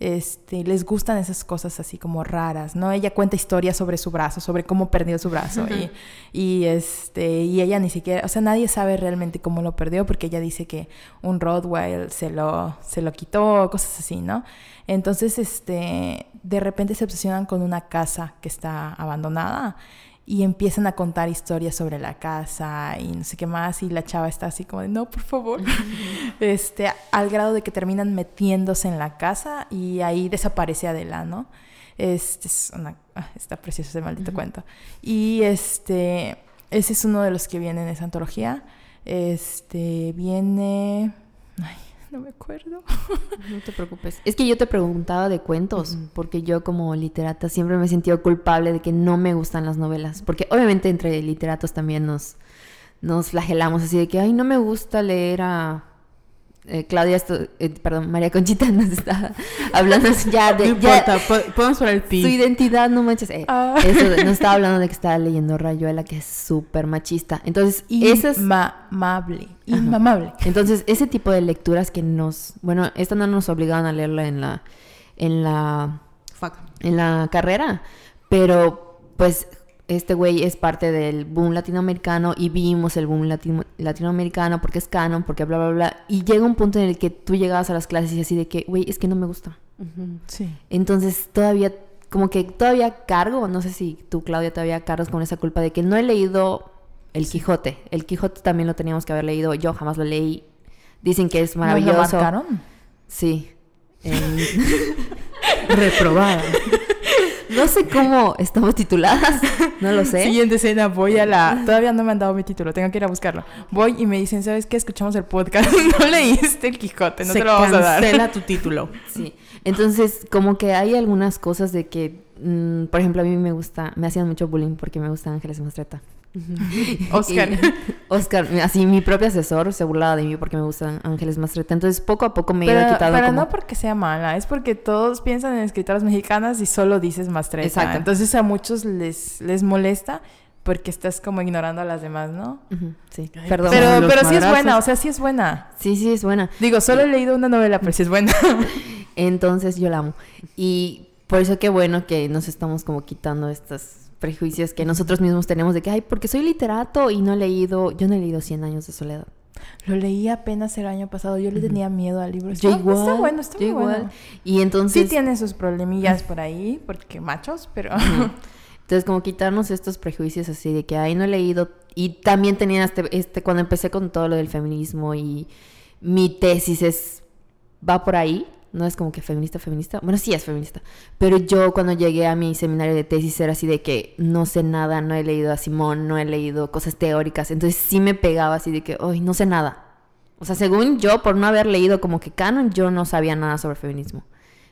este, les gustan esas cosas así como raras, ¿no? Ella cuenta historias sobre su brazo, sobre cómo perdió su brazo y, y, este, y ella ni siquiera, o sea, nadie sabe realmente cómo lo perdió porque ella dice que un Rottweiler se lo, se lo quitó, cosas así, ¿no? Entonces, este, de repente se obsesionan con una casa que está abandonada y empiezan a contar historias sobre la casa y no sé qué más y la chava está así como de no por favor este al grado de que terminan metiéndose en la casa y ahí desaparece Adela no este es una ah, está precioso ese maldito cuento. Y este ese es uno de los que viene en esa antología. Este viene ay, no me acuerdo. No te preocupes. Es que yo te preguntaba de cuentos, porque yo como literata siempre me he sentido culpable de que no me gustan las novelas, porque obviamente entre literatos también nos, nos flagelamos así de que, ay, no me gusta leer a eh, Claudia, eh, perdón, María Conchita nos está hablando ya de... No importa, podemos poner el pi. Su identidad, no manches. Eh, ah. Eso, nos estaba hablando de que estaba leyendo Rayuela, que es súper machista. Entonces, esas... Inmamable. Inmamable. Entonces, ese tipo de lecturas que nos... Bueno, esta no nos obligaban a leerla en la... En la... En la carrera. Pero, pues, este güey es parte del boom latinoamericano y vimos el boom latinoamericano porque es canon, porque bla, bla, bla. Y llega un punto en el que tú llegabas a las clases y así de que, güey, es que no me gusta. Sí. Entonces todavía, como que todavía cargo, no sé si tú, Claudia, todavía cargas con esa culpa de que no he leído El Quijote. El Quijote también lo teníamos que haber leído, yo jamás lo leí. Dicen que es maravilloso. ¿No lo marcaron? Sí. Reprobada. No sé cómo estamos tituladas, no lo sé. Siguiente escena, voy a la... Todavía no me han dado mi título, tengo que ir a buscarlo. Voy y me dicen, ¿sabes qué? Escuchamos el podcast, no leíste el Quijote, no te lo vamos a dar. cancela tu título. Sí, entonces como que hay algunas cosas de que, mm, por ejemplo, a mí me gusta, me hacían mucho bullying porque me gusta Ángeles Mastreta. Oscar. Oscar, así mi propio asesor se burlaba de mí porque me gustan Ángeles Mastreta. Entonces poco a poco me iba quitando. Pero no porque sea mala, es porque todos piensan en escritoras mexicanas y solo dices Mastreta. Exacto. Entonces a muchos les, les molesta porque estás como ignorando a las demás, ¿no? Sí, perdón. Pero, pero sí es buena, o sea, sí es buena. Sí, sí es buena. Digo, solo he leído una novela, pero sí es buena. Entonces yo la amo. Y por eso qué bueno que nos estamos como quitando estas prejuicios que nosotros mismos tenemos de que, ay, porque soy literato y no he leído, yo no he leído 100 años de soledad. Lo leí apenas el año pasado, yo le tenía miedo al libro. Yo igual. Está bueno, está muy igual. bueno. Y entonces... Sí tiene sus problemillas por ahí, porque machos, pero... Entonces, como quitarnos estos prejuicios así de que, ay, no he leído... Y también tenía este, este, cuando empecé con todo lo del feminismo y mi tesis es, va por ahí, no es como que feminista, feminista. Bueno, sí es feminista. Pero yo cuando llegué a mi seminario de tesis era así de que no sé nada, no he leído a Simón, no he leído cosas teóricas. Entonces sí me pegaba así de que, hoy no sé nada. O sea, según yo, por no haber leído como que canon, yo no sabía nada sobre feminismo.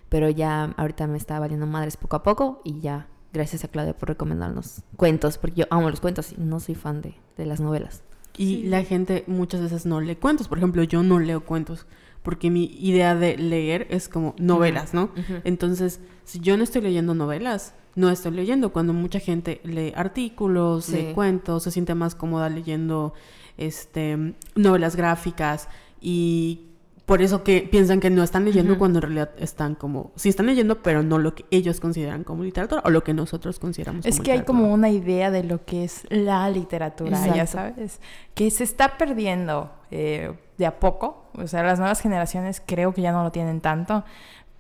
Pero ya ahorita me está valiendo madres poco a poco y ya, gracias a Claudia por recomendarnos cuentos, porque yo amo los cuentos y no soy fan de, de las novelas. Y la gente muchas veces no lee cuentos. Por ejemplo, yo no leo cuentos porque mi idea de leer es como novelas, ¿no? Entonces, si yo no estoy leyendo novelas, no estoy leyendo. Cuando mucha gente lee artículos, lee cuentos, se siente más cómoda leyendo este, novelas gráficas y por eso que piensan que no están leyendo cuando en realidad están como, sí están leyendo, pero no lo que ellos consideran como literatura o lo que nosotros consideramos es como que hay como una idea de lo que es la literatura, ya sabes, que se está perdiendo eh, de a poco, o sea, las nuevas generaciones creo que ya no lo tienen tanto,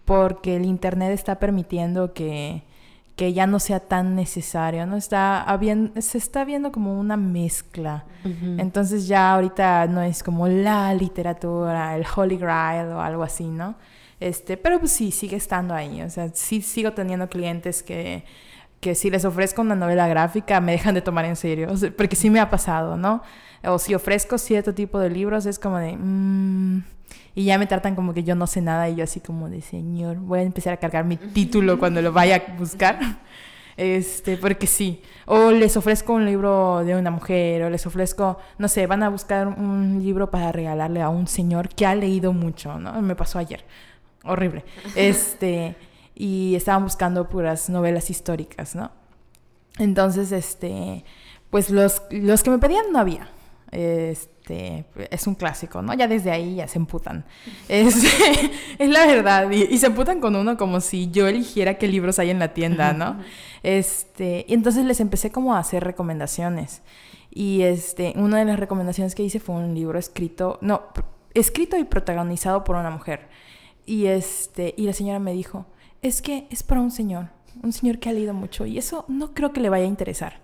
porque el Internet está permitiendo que, que ya no sea tan necesario, ¿no? Está se está viendo como una mezcla. Entonces ya ahorita no es como la literatura, el Holy Grail o algo así, ¿no? Este, pero pues sí, sigue estando ahí. O sea, sí sigo teniendo clientes que que si les ofrezco una novela gráfica me dejan de tomar en serio, o sea, porque sí me ha pasado, ¿no? O si ofrezco cierto tipo de libros es como de... mm, y ya me tratan como que yo no sé nada y yo así como de, señor, voy a empezar a cargar mi título cuando lo vaya a buscar. Este, porque sí. O les ofrezco un libro de una mujer, o les ofrezco, no sé, van a buscar un libro para regalarle a un señor que ha leído mucho, ¿no? Me pasó ayer. Horrible. Este, y estaban buscando puras novelas históricas, ¿no? Entonces, este, pues los, los que me pedían no había. Este, es un clásico, ¿no? Ya desde ahí ya se emputan. Es, es la verdad. Y, y se emputan con uno como si yo eligiera qué libros hay en la tienda, ¿no? Este, y entonces les empecé como a hacer recomendaciones. Y este, una de las recomendaciones que hice fue un libro escrito, no, escrito y protagonizado por una mujer. Y este, y la señora me dijo, es que es para un señor, un señor que ha leído mucho y eso no creo que le vaya a interesar.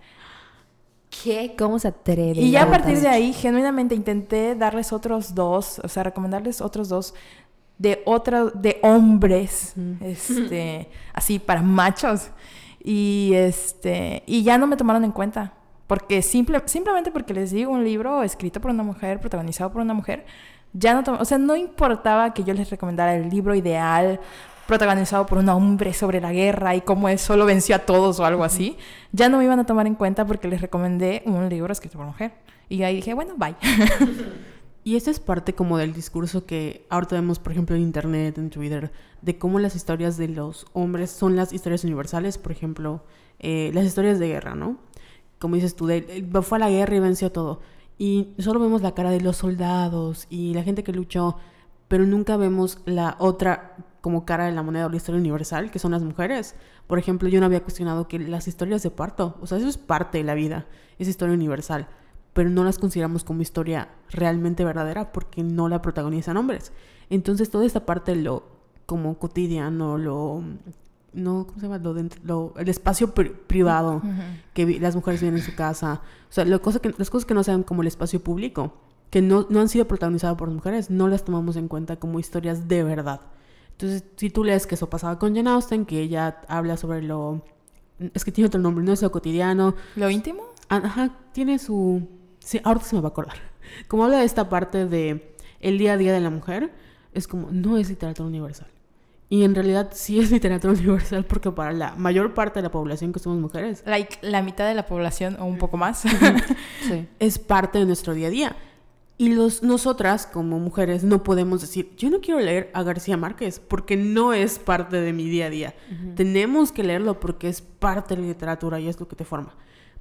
¿Qué? ¿Cómo se atreve? Y ya a partir de ahí, genuinamente intenté darles otros dos, o sea, recomendarles otros dos de otro, de hombres, este, así para machos. Y este, y ya no me tomaron en cuenta. Porque simple, simplemente porque les digo un libro escrito por una mujer, protagonizado por una mujer, ya no o sea, no importaba que yo les recomendara el libro ideal, protagonizado por un hombre sobre la guerra y cómo él solo venció a todos o algo así, ya no me iban a tomar en cuenta porque les recomendé un libro escrito por mujer. Y ahí dije, bueno, bye. Y esa es parte como del discurso que ahorita vemos, por ejemplo, en Internet, en Twitter, de cómo las historias de los hombres son las historias universales, por ejemplo, eh, las historias de guerra, ¿no? Como dices tú, de, eh, fue a la guerra y venció todo. Y solo vemos la cara de los soldados y la gente que luchó, pero nunca vemos la otra como cara de la moneda o la historia universal, que son las mujeres. Por ejemplo, yo no había cuestionado que las historias de parto, o sea, eso es parte de la vida, es historia universal pero no las consideramos como historia realmente verdadera porque no la protagonizan hombres. Entonces toda esta parte lo como cotidiano, lo no, ¿cómo se llama? Lo, dent- lo- el espacio pri- privado que vi- las mujeres viven en su casa, o sea, lo cosa que, las cosas que no sean como el espacio público, que no, no han sido protagonizadas por mujeres, no las tomamos en cuenta como historias de verdad. Entonces, si tú lees que eso pasaba con Jane Austen, que ella habla sobre lo... Es que tiene otro nombre, no es lo cotidiano, ¿Lo íntimo? Ajá, tiene su... Sí, ahorita se me va a acordar. Como habla de esta parte de el día a día de la mujer, es como, no es literatura universal. Y en realidad sí es literatura universal porque para la mayor parte de la población que somos mujeres, Like la mitad de la población o un poco más. Sí. es parte de nuestro día a día. Y los, nosotras, como mujeres, no podemos decir, yo no quiero leer a García Márquez porque no es parte de mi día a día. Tenemos que leerlo porque es parte de la literatura y es lo que te forma.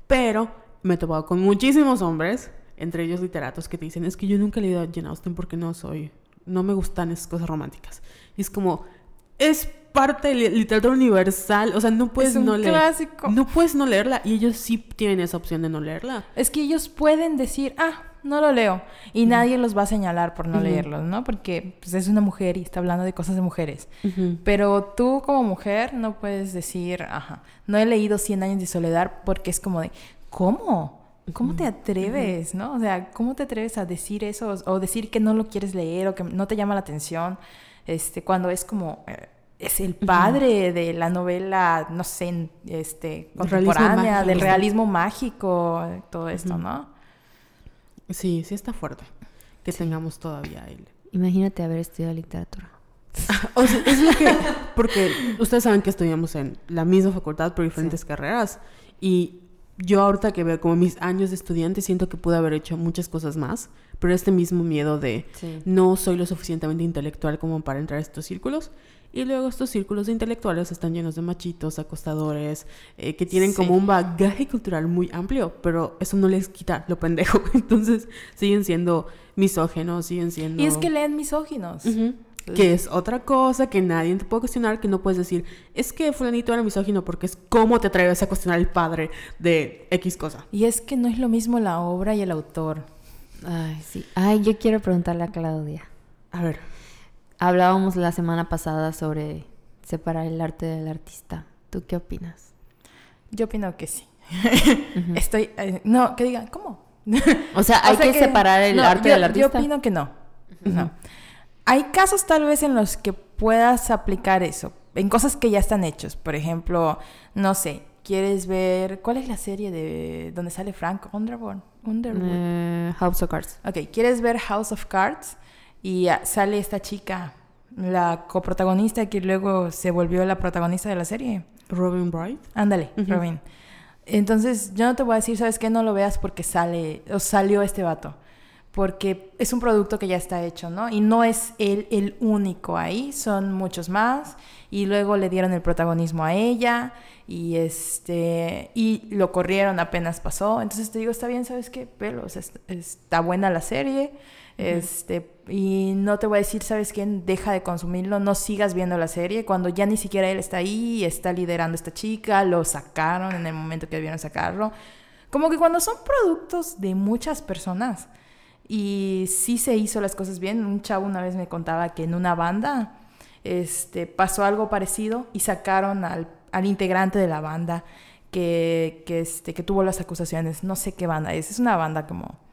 Pero me he topado con muchísimos hombres, entre ellos literatos, que te dicen, es que yo nunca he leído a Jane Austen porque no soy, no me gustan esas cosas románticas. Y es como, es parte de la literatura universal, o sea, no puedes un no leer. clásico. No puedes no leerla y ellos sí tienen esa opción de no leerla. Es que ellos pueden decir, ah, no lo leo. Y nadie los va a señalar por no Ujú. leerlo, ¿no? Porque pues, es una mujer y está hablando de cosas de mujeres. Pero tú como mujer no puedes decir, ajá, no he leído 100 años de soledad porque es como de, ¿cómo? ¿Cómo te atreves, no? O sea, ¿cómo te atreves a decir eso? O decir que no lo quieres leer o que no te llama la atención, este, cuando es como... eh, es el padre de la novela, no sé, este, contemporánea, del realismo mágico, todo esto. ¿no? Sí, sí está fuerte que tengamos todavía el... Imagínate haber estudiado literatura. O sea, es lo que... Porque ustedes saben que estudiamos en la misma facultad por diferentes carreras y yo ahorita que veo como mis años de estudiante siento que pude haber hecho muchas cosas más, pero este mismo miedo de Sí. no soy lo suficientemente intelectual como para entrar a estos círculos. Y luego estos círculos de intelectuales están llenos de machitos, acostadores, eh, que tienen como un bagaje cultural muy amplio, pero eso no les quita lo pendejo. Entonces siguen siendo misógenos, siguen siendo... Y es que leen misóginos. Que es otra cosa que nadie te puede cuestionar, que no puedes decir, es que fulanito era misógino porque es cómo te atreves a cuestionar el padre de X cosa. Y es que no es lo mismo la obra y el autor. Ay, sí. Ay, yo quiero preguntarle a Claudia. A ver, Hablábamos la semana pasada sobre separar el arte del artista. ¿Tú qué opinas? Yo opino que sí. Estoy... eh, no, que digan, ¿cómo? O sea, hay O sea que, separar el no, arte yo- del artista. Yo opino que no. No. Hay casos tal vez en los que puedas aplicar eso, en cosas que ya están hechos. Por ejemplo, no sé, quieres ver... ¿Cuál es la serie de donde sale Frank Underwood? Underwood. Eh, House of Cards. Ok, ¿quieres ver House of Cards? Y sale esta chica, la coprotagonista que luego se volvió la protagonista de la serie. Robin Bright. Ándale. Robin. Entonces, yo no te voy a decir, ¿sabes qué? No lo veas porque sale, o salió este vato. Porque es un producto que ya está hecho, ¿no? Y no es él el único ahí, son muchos más. Y luego le dieron el protagonismo a ella. Y este. Y lo corrieron apenas pasó. Entonces te digo, está bien, ¿sabes qué? Pero, o sea, est- está buena la serie. Este. Y no te voy a decir, ¿sabes qué? Deja de consumirlo, no sigas viendo la serie. Cuando ya ni siquiera él está ahí, está liderando esta chica, lo sacaron en el momento que debieron sacarlo. Como que cuando son productos de muchas personas y sí se hizo las cosas bien. Un chavo una vez me contaba que en una banda este, pasó algo parecido y sacaron al, al integrante de la banda que, que, este, que tuvo las acusaciones. No sé qué banda es. Es una banda como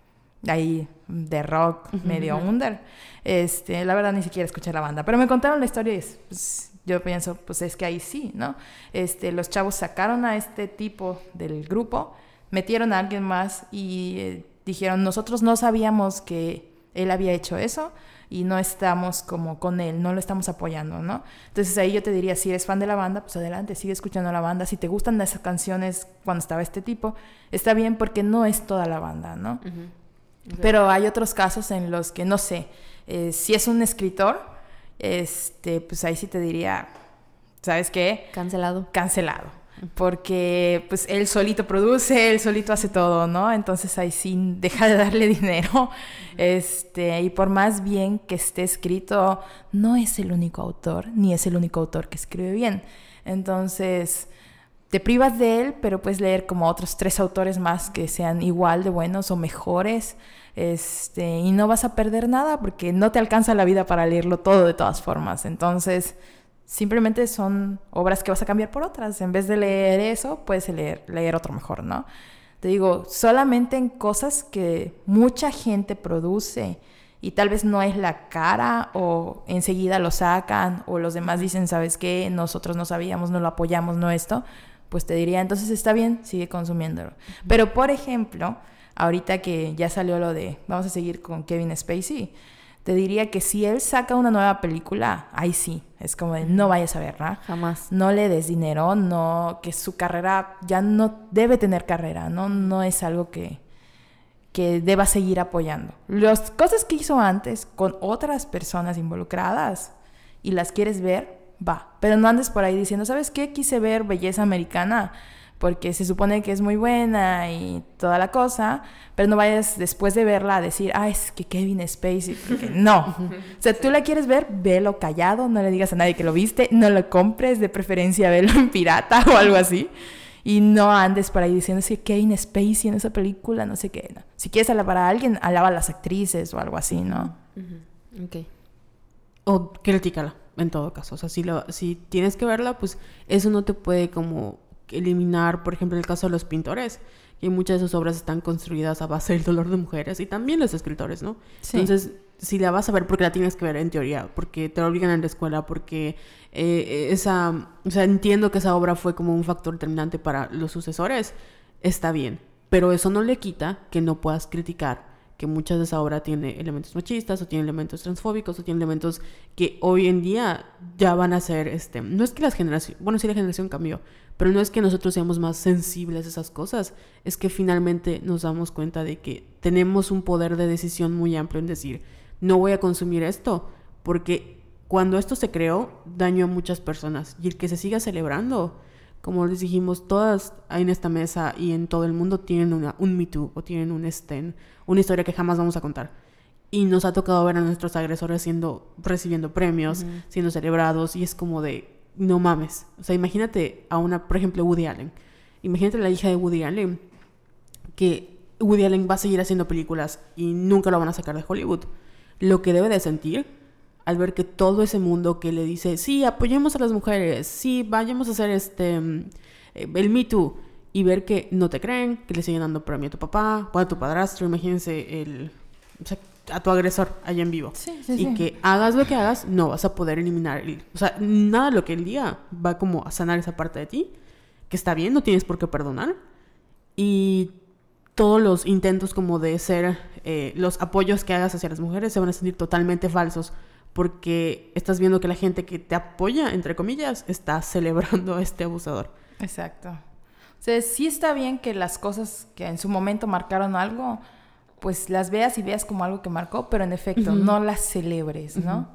ahí de rock, medio under. Este, la verdad ni siquiera escuché la banda, pero me contaron la historia y es, pues, yo pienso, pues es que ahí sí, ¿no? Este, los chavos sacaron a este tipo del grupo, metieron a alguien más y eh, dijeron, nosotros no sabíamos que él había hecho eso y no estamos como con él, no lo estamos apoyando, ¿no? Entonces ahí yo te diría, si eres fan de la banda, pues adelante, sigue escuchando la banda. Si te gustan esas canciones cuando estaba este tipo, está bien porque no es toda la banda, ¿no? Pero hay otros casos en los que, no sé, eh, si es un escritor, este, pues ahí sí te diría, ¿sabes qué? Cancelado. Cancelado. Porque pues él solito produce, él solito hace todo, ¿no? Entonces ahí sí deja de darle dinero. Este, y por más bien que esté escrito, no es el único autor, ni es el único autor que escribe bien. Entonces, te privas de él, pero puedes leer como otros tres autores más que sean igual de buenos o mejores. Este, y no vas a perder nada porque no te alcanza la vida para leerlo todo de todas formas. Entonces, simplemente son obras que vas a cambiar por otras. En vez de leer eso, puedes leer, leer otro mejor, ¿no? Te digo, solamente en cosas que mucha gente produce y tal vez no es la cara o enseguida lo sacan o los demás dicen, ¿sabes qué? Nosotros no sabíamos, no lo apoyamos, no esto, pues te diría, entonces está bien, sigue consumiéndolo. Pero por ejemplo, ahorita que ya salió lo de, vamos a seguir con Kevin Spacey, te diría que si él saca una nueva película, ahí sí, es como de, no vayas a verla. Jamás. No le des dinero, no, que su carrera ya no debe tener carrera, no, no es algo que, que deba seguir apoyando. Las cosas que hizo antes con otras personas involucradas y las quieres ver, va. Pero no andes por ahí diciendo, ¿sabes qué? Quise ver Belleza Americana porque se supone que es muy buena y toda la cosa, pero no vayas después de verla a decir, ah, es que Kevin Spacey, porque no. o sea, tú la quieres ver, velo callado, no le digas a nadie que lo viste, no lo compres, de preferencia velo en pirata o algo así. Y no andes por ahí diciendo, sí, Kevin Spacey en esa película, no sé qué. no. Si quieres alabar a alguien, alaba a las actrices o algo así, ¿no? Ok. O critícala, en todo caso. O sea, si, lo, si tienes que verla, pues eso no te puede como eliminar, por ejemplo, en el caso de los pintores, que muchas de sus obras están construidas a base del dolor de mujeres y también los escritores, ¿no? Sí. Entonces, si la vas a ver porque la tienes que ver en teoría, porque te lo obligan en la escuela, porque eh, esa, o sea, entiendo que esa obra fue como un factor determinante para los sucesores, está bien, pero eso no le quita que no puedas criticar que muchas de esa obra tiene elementos machistas o tiene elementos transfóbicos o tiene elementos que hoy en día ya van a ser, este, no es que las generaciones, bueno, sí la generación cambió, pero no es que nosotros seamos más sensibles a esas cosas, es que finalmente nos damos cuenta de que tenemos un poder de decisión muy amplio en decir, no voy a consumir esto, porque cuando esto se creó, dañó a muchas personas y el que se siga celebrando, como les dijimos, todas en esta mesa y en todo el mundo tienen una, un Me Too o tienen un Sten, una historia que jamás vamos a contar. Y nos ha tocado ver a nuestros agresores siendo, recibiendo premios, siendo celebrados, y es como de, no mames. O sea, imagínate a una, por ejemplo, Woody Allen. Imagínate la hija de Woody Allen, que Woody Allen va a seguir haciendo películas y nunca lo van a sacar de Hollywood. Lo que debe de sentir al ver que todo ese mundo que le dice, sí, apoyemos a las mujeres, sí, vayamos a hacer este, mm, eh, el Me Too, y ver que no te creen, que le siguen dando premio a tu papá o a tu padrastro, imagínense el, o sea, a tu agresor allá en vivo. Sí, sí, y sí. que hagas lo que hagas, no vas a poder eliminar, el- o sea, nada de lo que él diga va como a sanar esa parte de ti, que que está bien, no tienes por qué perdonar. Y todos los intentos como de ser, eh, los apoyos que hagas hacia las mujeres se van a sentir totalmente falsos porque estás viendo que la gente que te apoya, entre comillas, está celebrando a este abusador. Exacto. O sea, sí está bien que las cosas que en su momento marcaron algo, pues las veas y veas como algo que marcó, pero en efecto, no las celebres, ¿no?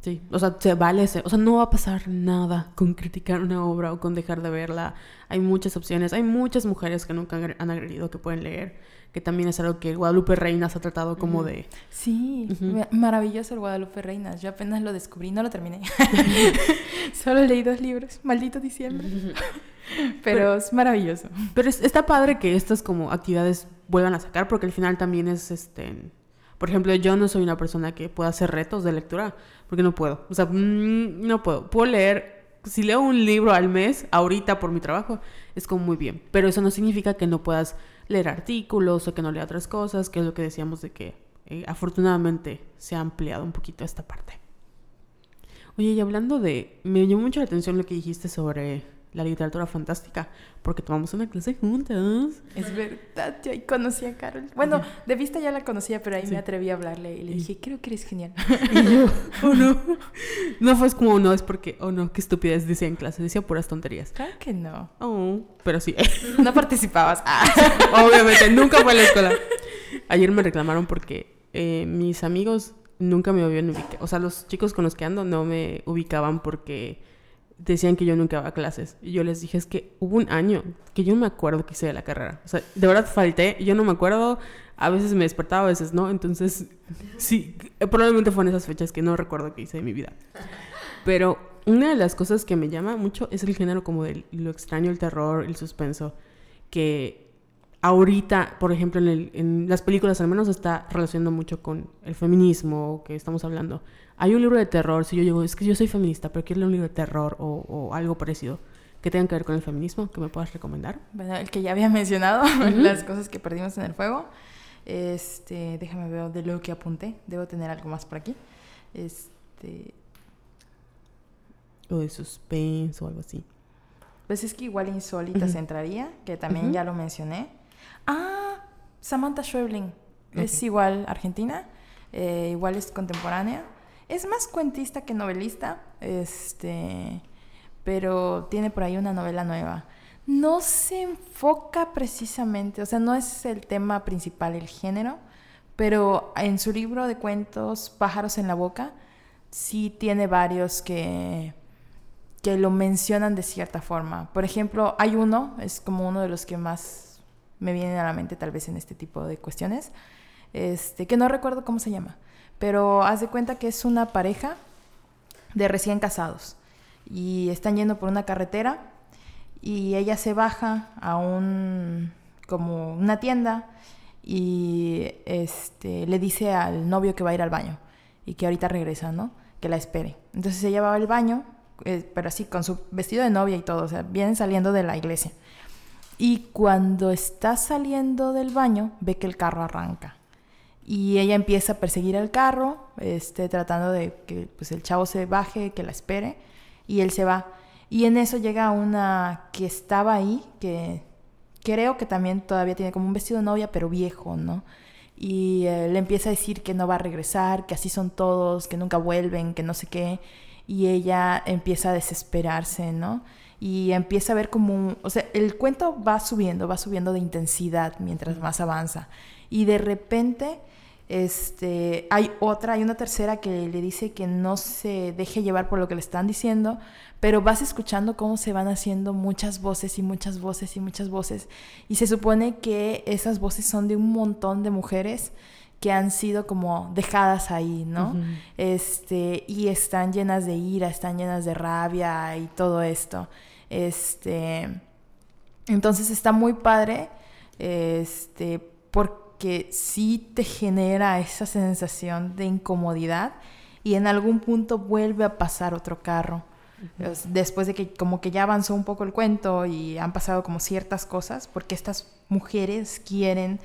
Sí, o sea, se vale, o sea, no va a pasar nada con criticar una obra o con dejar de verla. Hay muchas opciones, hay muchas mujeres que nunca han agredido que pueden leer, que también es algo que Guadalupe Reinas ha tratado como de... Sí, maravilloso el Guadalupe Reinas. Yo apenas lo descubrí, no lo terminé. Solo leí dos libros, maldito diciembre. pero, es maravilloso. Pero está padre que estas como actividades vuelvan a sacar porque al final también es este por ejemplo, yo no soy una persona que pueda hacer retos de lectura, porque no puedo. O sea, mm, no puedo. Puedo leer, si leo un libro al mes, ahorita por mi trabajo, es como muy bien. Pero eso no significa que no puedas leer artículos o que no lea otras cosas, que es lo que decíamos de que eh, afortunadamente se ha ampliado un poquito esta parte. Oye, y hablando de... Me llamó mucho la atención lo que dijiste sobre la literatura fantástica, porque tomamos una clase juntas. Es verdad, yo ahí conocí a Carol. Bueno, de vista ya la conocía, pero ahí me atreví a hablarle y le dije, creo que eres genial. Y yo, oh no. No fue como, no, es porque, oh no, qué estupidez decía en clase, decía puras tonterías. Claro que no. Oh, pero sí. No participabas. Ah. Obviamente, nunca fue a la escuela. Ayer me reclamaron porque eh, mis amigos nunca me habían ubicado. O sea, los chicos con los que ando no me ubicaban porque decían que yo nunca iba a clases. Y yo les dije, es que hubo un año que yo no me acuerdo que hice de la carrera. O sea, de verdad falté, yo no me acuerdo, a veces me despertaba, a veces no. Entonces, sí, probablemente fueron esas fechas que no recuerdo que hice de mi vida. Pero una de las cosas que me llama mucho es el género como de lo extraño, el terror, el suspenso, que ahorita, por ejemplo, en, en las películas al menos está relacionando mucho con el feminismo que estamos hablando hay un libro de terror, si yo digo, es que yo soy feminista, pero quiero leer un libro de terror o, algo parecido que tenga que ver con el feminismo, que me puedas recomendar. Bueno, el que ya había mencionado, las cosas que perdimos en el fuego. Este, déjame ver de lo que apunté. Debo tener algo más por aquí. Este. O de suspense o algo así. Pues es que igual Insólitas entraría, que también ya lo mencioné. Ah, Samantha Schweblin. Es igual argentina, eh, igual es contemporánea es más cuentista que novelista, este, pero tiene por ahí una novela nueva. No se enfoca precisamente, o sea, no es el tema principal el género, pero en su libro de cuentos Pájaros en la boca sí tiene varios que que lo mencionan de cierta forma. Por ejemplo, hay uno, es como uno de los que más me vienen a la mente tal vez en este tipo de cuestiones, este, que no recuerdo cómo se llama, pero haz de cuenta que es una pareja de recién casados y están yendo por una carretera y ella se baja a un como una tienda y este le dice al novio que va a ir al baño y que ahorita regresa, ¿no? Que la espere. Entonces ella va al baño, eh, pero así con su vestido de novia y todo, o sea, vienen saliendo de la iglesia. Y cuando está saliendo del baño, ve que el carro arranca y ella empieza a perseguir el carro, este, tratando de que pues, el chavo se baje, que la espere, y él se va. Y en eso llega una que estaba ahí, que creo que también todavía tiene como un vestido de novia, pero viejo, ¿no? Y eh, le empieza a decir que no va a regresar, que así son todos, que nunca vuelven, que no sé qué. Y ella empieza a desesperarse, ¿no? Y empieza a ver como un... O sea, el cuento va subiendo, va subiendo de intensidad mientras más avanza. Y de repente este, hay otra, hay una tercera que le dice que no se deje llevar por lo que le están diciendo, pero vas escuchando cómo se van haciendo muchas voces y muchas voces y muchas voces. Y se supone que esas voces son de un montón de mujeres que han sido como dejadas ahí, ¿no? Este, y están llenas de ira, están llenas de rabia y todo esto. Este, entonces está muy padre, este, porque que sí te genera esa sensación de incomodidad y en algún punto vuelve a pasar otro carro. Después de que como que ya avanzó un poco el cuento y han pasado como ciertas cosas, porque estas mujeres quieren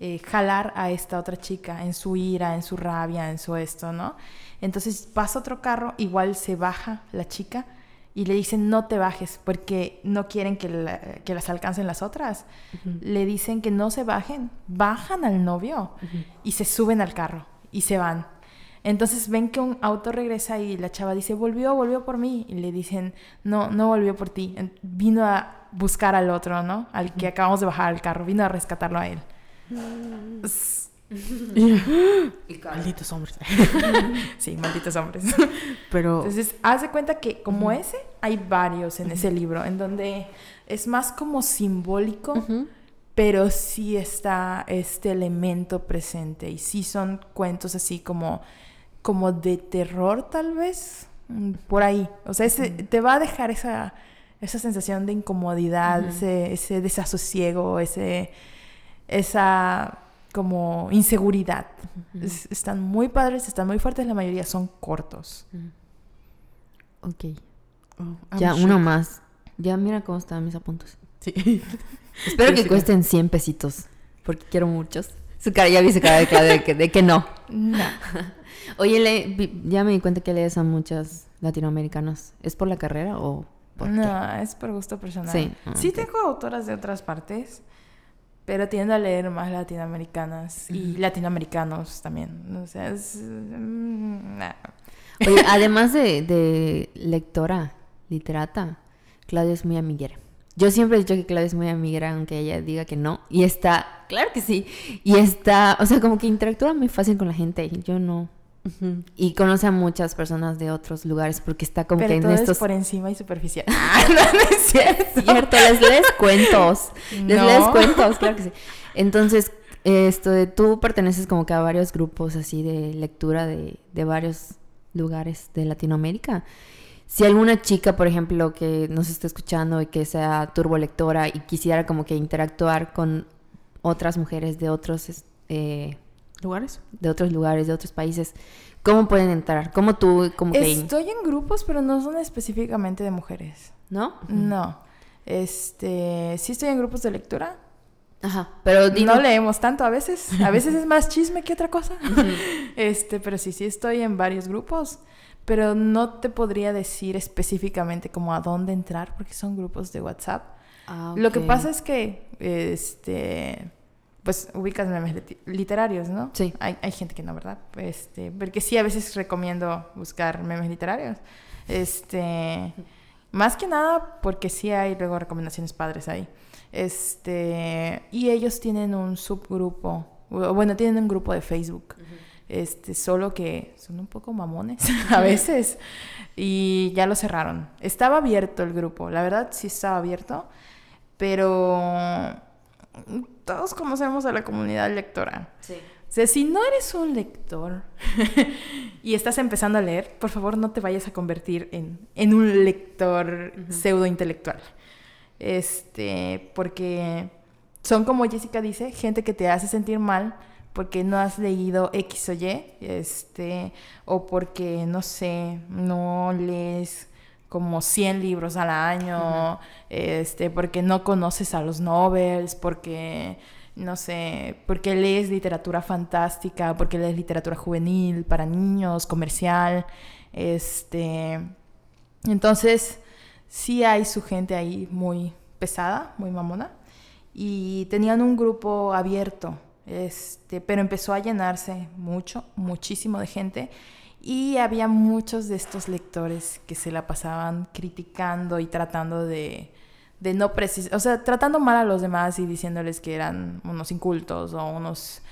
eh, jalar a esta otra chica en su ira, en su rabia, en su esto, ¿no? Entonces pasa otro carro, igual se baja la chica y le dicen no te bajes porque no quieren que, la- que las alcancen las otras. Le dicen que no se bajen, bajan al novio y se suben al carro y se van. Entonces ven que un auto regresa y la chava dice, volvió, volvió por mí. Y le dicen, no, no volvió por ti. Vino a buscar al otro, ¿no? Al que acabamos de bajar al carro. Vino a rescatarlo a él. Malditos hombres. Sí, malditos hombres. Pero Entonces, haz de cuenta que como ese, hay varios en ese libro, en donde es más como simbólico, pero sí está este elemento presente. Y sí son cuentos así como, como de terror, tal vez, mm, por ahí. O sea, ese- te va a dejar esa, esa sensación de incomodidad, ese desasosiego, ese, esa como inseguridad. Es- están muy padres, están muy fuertes, la mayoría son cortos. Ok. Oh, Ya, uno más. Ya mira cómo están mis apuntes. Sí. Espero Sí, que sí. cuesten 100 pesitos. Porque quiero muchos. Su cara, ya vi su cara de, que, de que no. No. Oye, le- ya me di cuenta que lees a muchos latinoamericanos. ¿Es por la carrera o por qué? No, es por gusto personal. Sí, Sí, ok. tengo autoras de otras partes, pero tiendo a leer más latinoamericanas y latinoamericanos también. O sea, es... mm, nah. Oye, además de, de lectora, literata, Claudia es muy amiguera. Yo siempre he dicho que Claudia es muy amiguera, aunque ella diga que no. Y está, claro que sí. Y está, o sea, como que interactúa muy fácil con la gente. y Yo no. Y conoce a muchas personas de otros lugares porque está como que en estos... es por encima y superficial. Ah, no, no es cierto. Cierto, les lees cuentos. Les lees cuentos, claro que sí. Entonces, esto de tú perteneces como que a varios grupos así de lectura de, de varios lugares de Latinoamérica. Si alguna chica, por ejemplo, que nos está escuchando y que sea turbolectora y quisiera como que interactuar con otras mujeres de otros, es- eh, ¿Lugares? de otros lugares, de otros países, ¿cómo pueden entrar? ¿Cómo tú, como que... Estoy en grupos, pero no son específicamente de mujeres. ¿No? No. Este, sí estoy en grupos de lectura. Ajá, pero dino- No leemos tanto a veces. A veces es más chisme que otra cosa. Este, pero sí, sí estoy en varios grupos. Pero no te podría decir específicamente como a dónde entrar porque son grupos de WhatsApp. Ah, Lo que pasa es que, este, pues ubicas memes literarios, ¿no? Sí. Hay, hay gente que no, ¿verdad? Este, porque sí, a veces recomiendo buscar memes literarios. Este, más que nada porque sí hay luego recomendaciones padres ahí. Este, y ellos tienen un subgrupo, bueno, tienen un grupo de Facebook. Este, solo que son un poco mamones a veces y ya lo cerraron. Estaba abierto el grupo, la verdad sí estaba abierto, pero todos conocemos a la comunidad lectora. Sí. O sea, si no eres un lector y estás empezando a leer, por favor no te vayas a convertir en, en un lector pseudo intelectual. Este, porque son como Jessica dice, gente que te hace sentir mal porque no has leído X o Y, este, o porque, no sé, no lees como 100 libros al año, este, porque no conoces a los novels, porque, no sé, porque lees literatura fantástica, porque lees literatura juvenil, para niños, comercial, este, entonces, sí hay su gente ahí muy pesada, muy mamona. Y tenían un grupo abierto, este, pero empezó a llenarse mucho, muchísimo de gente. Y había muchos de estos lectores que se la pasaban criticando y tratando de, de no precisar, o sea, tratando mal a los demás y diciéndoles que eran unos incultos o unos,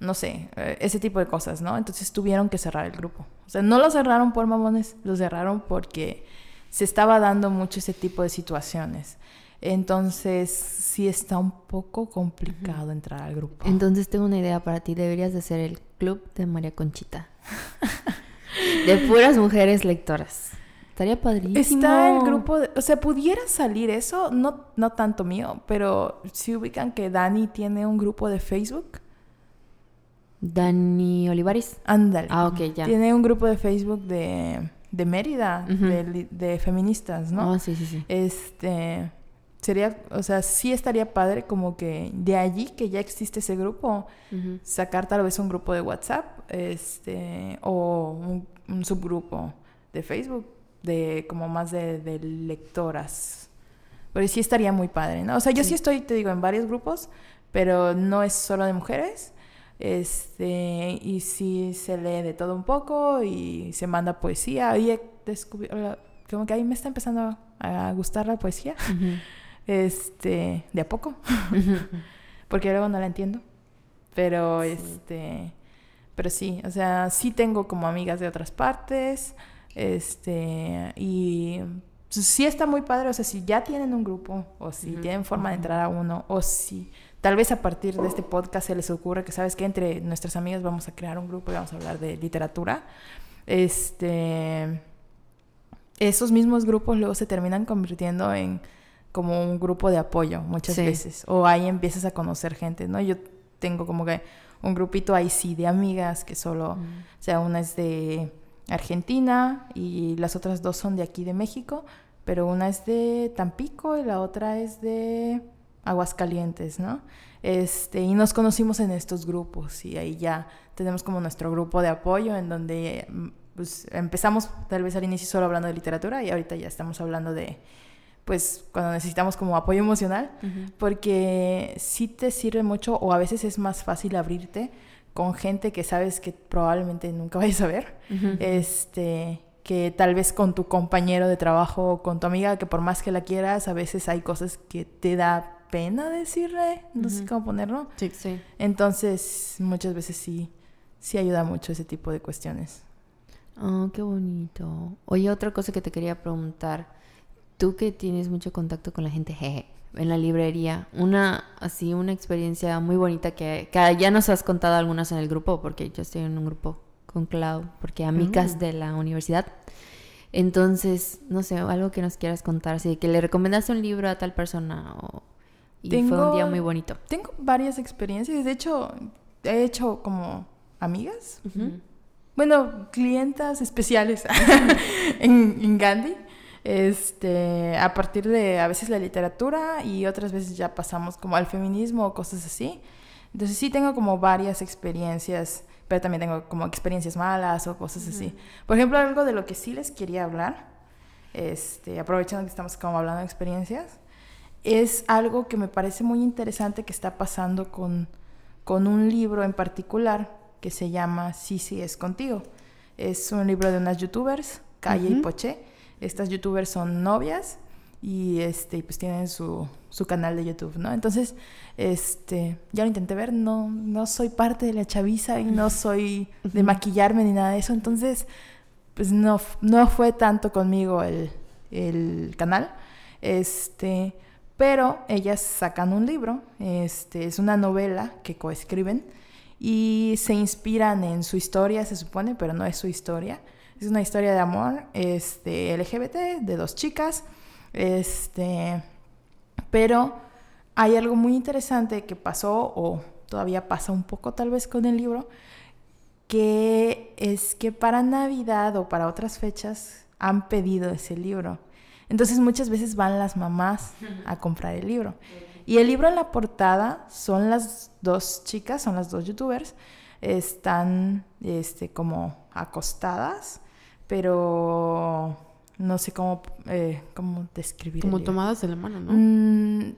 no sé, eh, ese tipo de cosas, ¿no? Entonces tuvieron que cerrar el grupo. O sea, no lo cerraron por mamones, lo cerraron porque se estaba dando mucho ese tipo de situaciones. Entonces, sí está un poco complicado entrar al grupo. Entonces tengo una idea para ti. Deberías de ser el club de María Conchita. de puras mujeres lectoras. Estaría padrísimo. Está el grupo, de- o sea, pudiera salir eso, no, no tanto mío, pero si ubican que Dani tiene un grupo de Facebook, Dani Olivares. ándale. Ah, ok, ya. Tiene un grupo de Facebook de, de Mérida, de, feministas, ¿no? Oh, sí, sí, sí. Este, sería, o sea, sí estaría padre como que de allí que ya existe ese grupo, sacar tal vez un grupo de WhatsApp, este, o un, un subgrupo de Facebook de como más de, de lectoras. Pero sí estaría muy padre, ¿no? O sea, yo sí. estoy, te digo, en varios grupos, pero no es solo de mujeres. Este, y sí se lee de todo un poco y se manda poesía. Y he descubierto, como que ahí me está empezando a gustar la poesía. Este, de a poco. Porque luego no la entiendo. Pero este, pero sí, o sea, sí tengo como amigas de otras partes. Este, y sí está muy padre, o sea, si ya tienen un grupo, o si tienen forma de entrar a uno, o si tal vez a partir de este podcast se les ocurre que, ¿sabes que Entre nuestras amigas vamos a crear un grupo y vamos a hablar de literatura. Este, esos mismos grupos luego se terminan convirtiendo en como un grupo de apoyo muchas veces, o ahí empiezas a conocer gente, ¿no? Yo tengo como que un grupito ahí sí de amigas que solo, o sea, una es de Argentina y las otras dos son de aquí de México, pero una es de Tampico y la otra es de Aguascalientes, ¿no? Este, y nos conocimos en estos grupos y ahí ya tenemos como nuestro grupo de apoyo en donde pues, empezamos tal vez al inicio solo hablando de literatura y ahorita ya estamos hablando de, pues cuando necesitamos como apoyo emocional, porque sí te sirve mucho o a veces es más fácil abrirte con gente que sabes que probablemente nunca vayas a ver, este, que tal vez con tu compañero de trabajo o con tu amiga, que por más que la quieras, a veces hay cosas que te da pena decirle, no sé cómo ponerlo. Sí, sí. Entonces, muchas veces sí, sí ayuda mucho ese tipo de cuestiones. Oh, qué bonito. Oye, otra cosa que te quería preguntar. Tú que tienes mucho contacto con la gente, jeje, en la librería, una así una experiencia muy bonita que, ya nos has contado algunas en el grupo, porque yo estoy en un grupo con Clau, porque amigas mm. de la universidad. Entonces, no sé, algo que nos quieras contar, así que le recomendaste un libro a tal persona o, y fue un día muy bonito. Tengo varias experiencias, de hecho, he hecho como amigas, bueno, clientas especiales en, en Gandhi este, a partir de a veces la literatura y otras veces ya pasamos como al feminismo o cosas así. Entonces sí tengo como varias experiencias, pero también tengo como experiencias malas o cosas así. Por ejemplo, algo de lo que sí les quería hablar, este, aprovechando que estamos como hablando de experiencias, es algo que me parece muy interesante que está pasando con, con un libro en particular que se llama Sí, sí, es contigo. Es un libro de unas youtubers, Calle y Poché estas youtubers son novias y este pues tienen su, su, canal de YouTube, ¿no? Entonces, este, ya lo intenté ver, no, no soy parte de la chaviza y no soy de maquillarme ni nada de eso, entonces, pues no, no fue tanto conmigo el, el canal, este, pero ellas sacan un libro, este, es una novela que coescriben y se inspiran en su historia, se supone, pero no es su historia, es una historia de amor este, LGBT de dos chicas. Este, pero hay algo muy interesante que pasó, o todavía pasa un poco tal vez con el libro, que es que para Navidad o para otras fechas han pedido ese libro. Entonces muchas veces van las mamás a comprar el libro. Y el libro en la portada son las dos chicas, son las dos youtubers, están este, como acostadas pero no sé cómo, eh, cómo describir. Como tomadas de la mano, ¿no? Mm,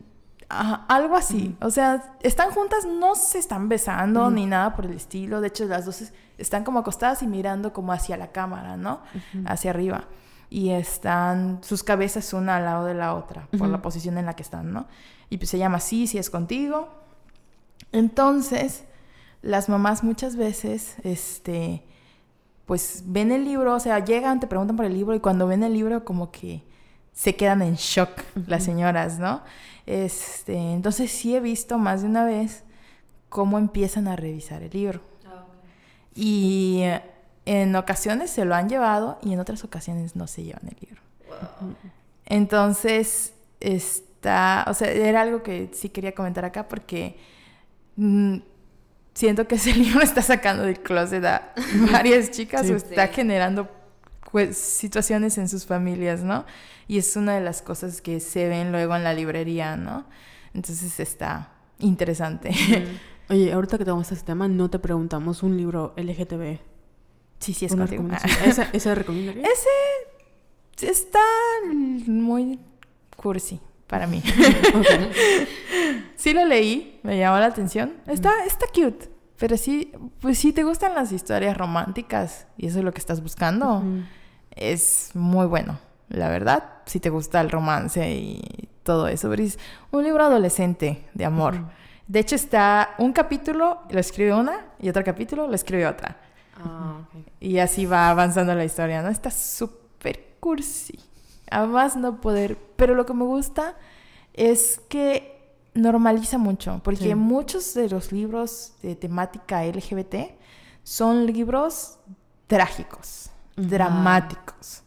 algo así. O sea, están juntas, no se están besando ni nada por el estilo. De hecho, las dos están como acostadas y mirando como hacia la cámara, ¿no? Hacia arriba. Y están sus cabezas una al lado de la otra, por la posición en la que están, ¿no? Y pues se llama así, si es contigo. Entonces, las mamás muchas veces, este pues ven el libro, o sea, llegan, te preguntan por el libro y cuando ven el libro como que se quedan en shock las señoras, ¿no? Este, entonces sí he visto más de una vez cómo empiezan a revisar el libro. Ah, y en ocasiones se lo han llevado y en otras ocasiones no se llevan el libro. Entonces, está, o sea, era algo que sí quería comentar acá porque mm, siento que ese libro está sacando del closet a varias chicas o está generando pues, situaciones en sus familias, ¿no? Y es una de las cosas que se ven luego en la librería, ¿no? Entonces está interesante. Oye, ahorita que tenemos este tema, no te preguntamos un libro LGTB. Sí, sí, es contigo. ¿Ese, ¿Ese? Ese está muy cursi para mí. sí lo leí, me llamó la atención. Está, está cute. Pero sí, pues si te gustan las historias románticas y eso es lo que estás buscando, es muy bueno. La verdad, si te gusta el romance y todo eso, es un libro adolescente de amor. De hecho, está un capítulo, lo escribe una, y otro capítulo lo escribe otra. Ah, y así va avanzando la historia, ¿no? Está súper cursi. Además, no poder. Pero lo que me gusta es que normaliza mucho, porque muchos de los libros de temática LGBT son libros trágicos, dramáticos.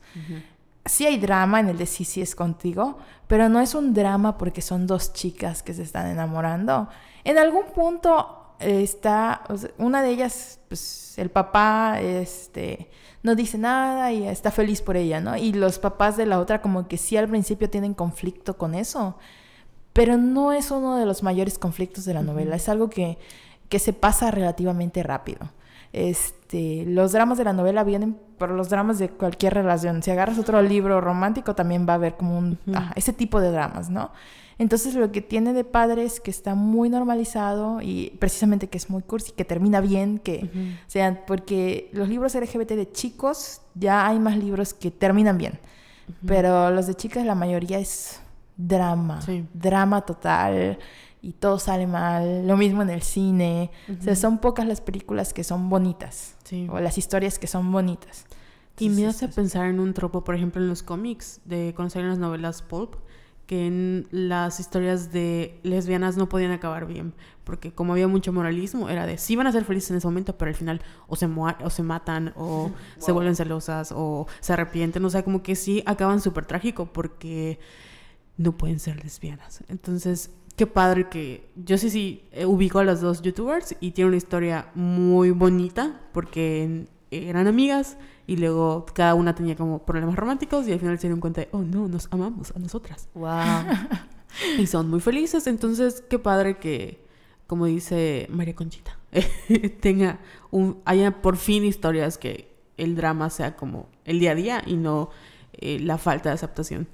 Sí hay drama en el de Sí, sí es contigo, pero no es un drama porque son dos chicas que se están enamorando. En algún punto está, una de ellas, pues el papá, este, no dice nada y está feliz por ella, ¿no? Y los papás de la otra como que sí al principio tienen conflicto con eso pero no es uno de los mayores conflictos de la novela, es algo que, que se pasa relativamente rápido. Este, los dramas de la novela vienen por los dramas de cualquier relación. Si agarras otro libro romántico, también va a haber como un, ese tipo de dramas, ¿no? Entonces lo que tiene de padre es que está muy normalizado y precisamente que es muy cursi, que termina bien, que o sea, porque los libros LGBT de chicos ya hay más libros que terminan bien, pero los de chicas la mayoría es drama, drama total y todo sale mal. Lo mismo en el cine. O sea, son pocas las películas que son bonitas o las historias que son bonitas. y me hace pensar en un tropo, por ejemplo, en los cómics, de conocer en las novelas pulp, que en las historias de lesbianas no podían acabar bien, porque como había mucho moralismo, era de sí van a ser felices en ese momento, pero al final o se, o se matan, o se vuelven celosas, o se arrepienten, o sea, como que sí acaban súper trágico, porque no pueden ser lesbianas. Entonces, qué padre que yo sí sí eh, ubico a los dos youtubers y tiene una historia muy bonita porque eran amigas y luego cada una tenía como problemas románticos y al final se dieron cuenta de, oh no, nos amamos a nosotras. Wow. y son muy felices, entonces qué padre que, como dice María Conchita, tenga un, haya por fin historias que el drama sea como el día a día y no eh, la falta de aceptación.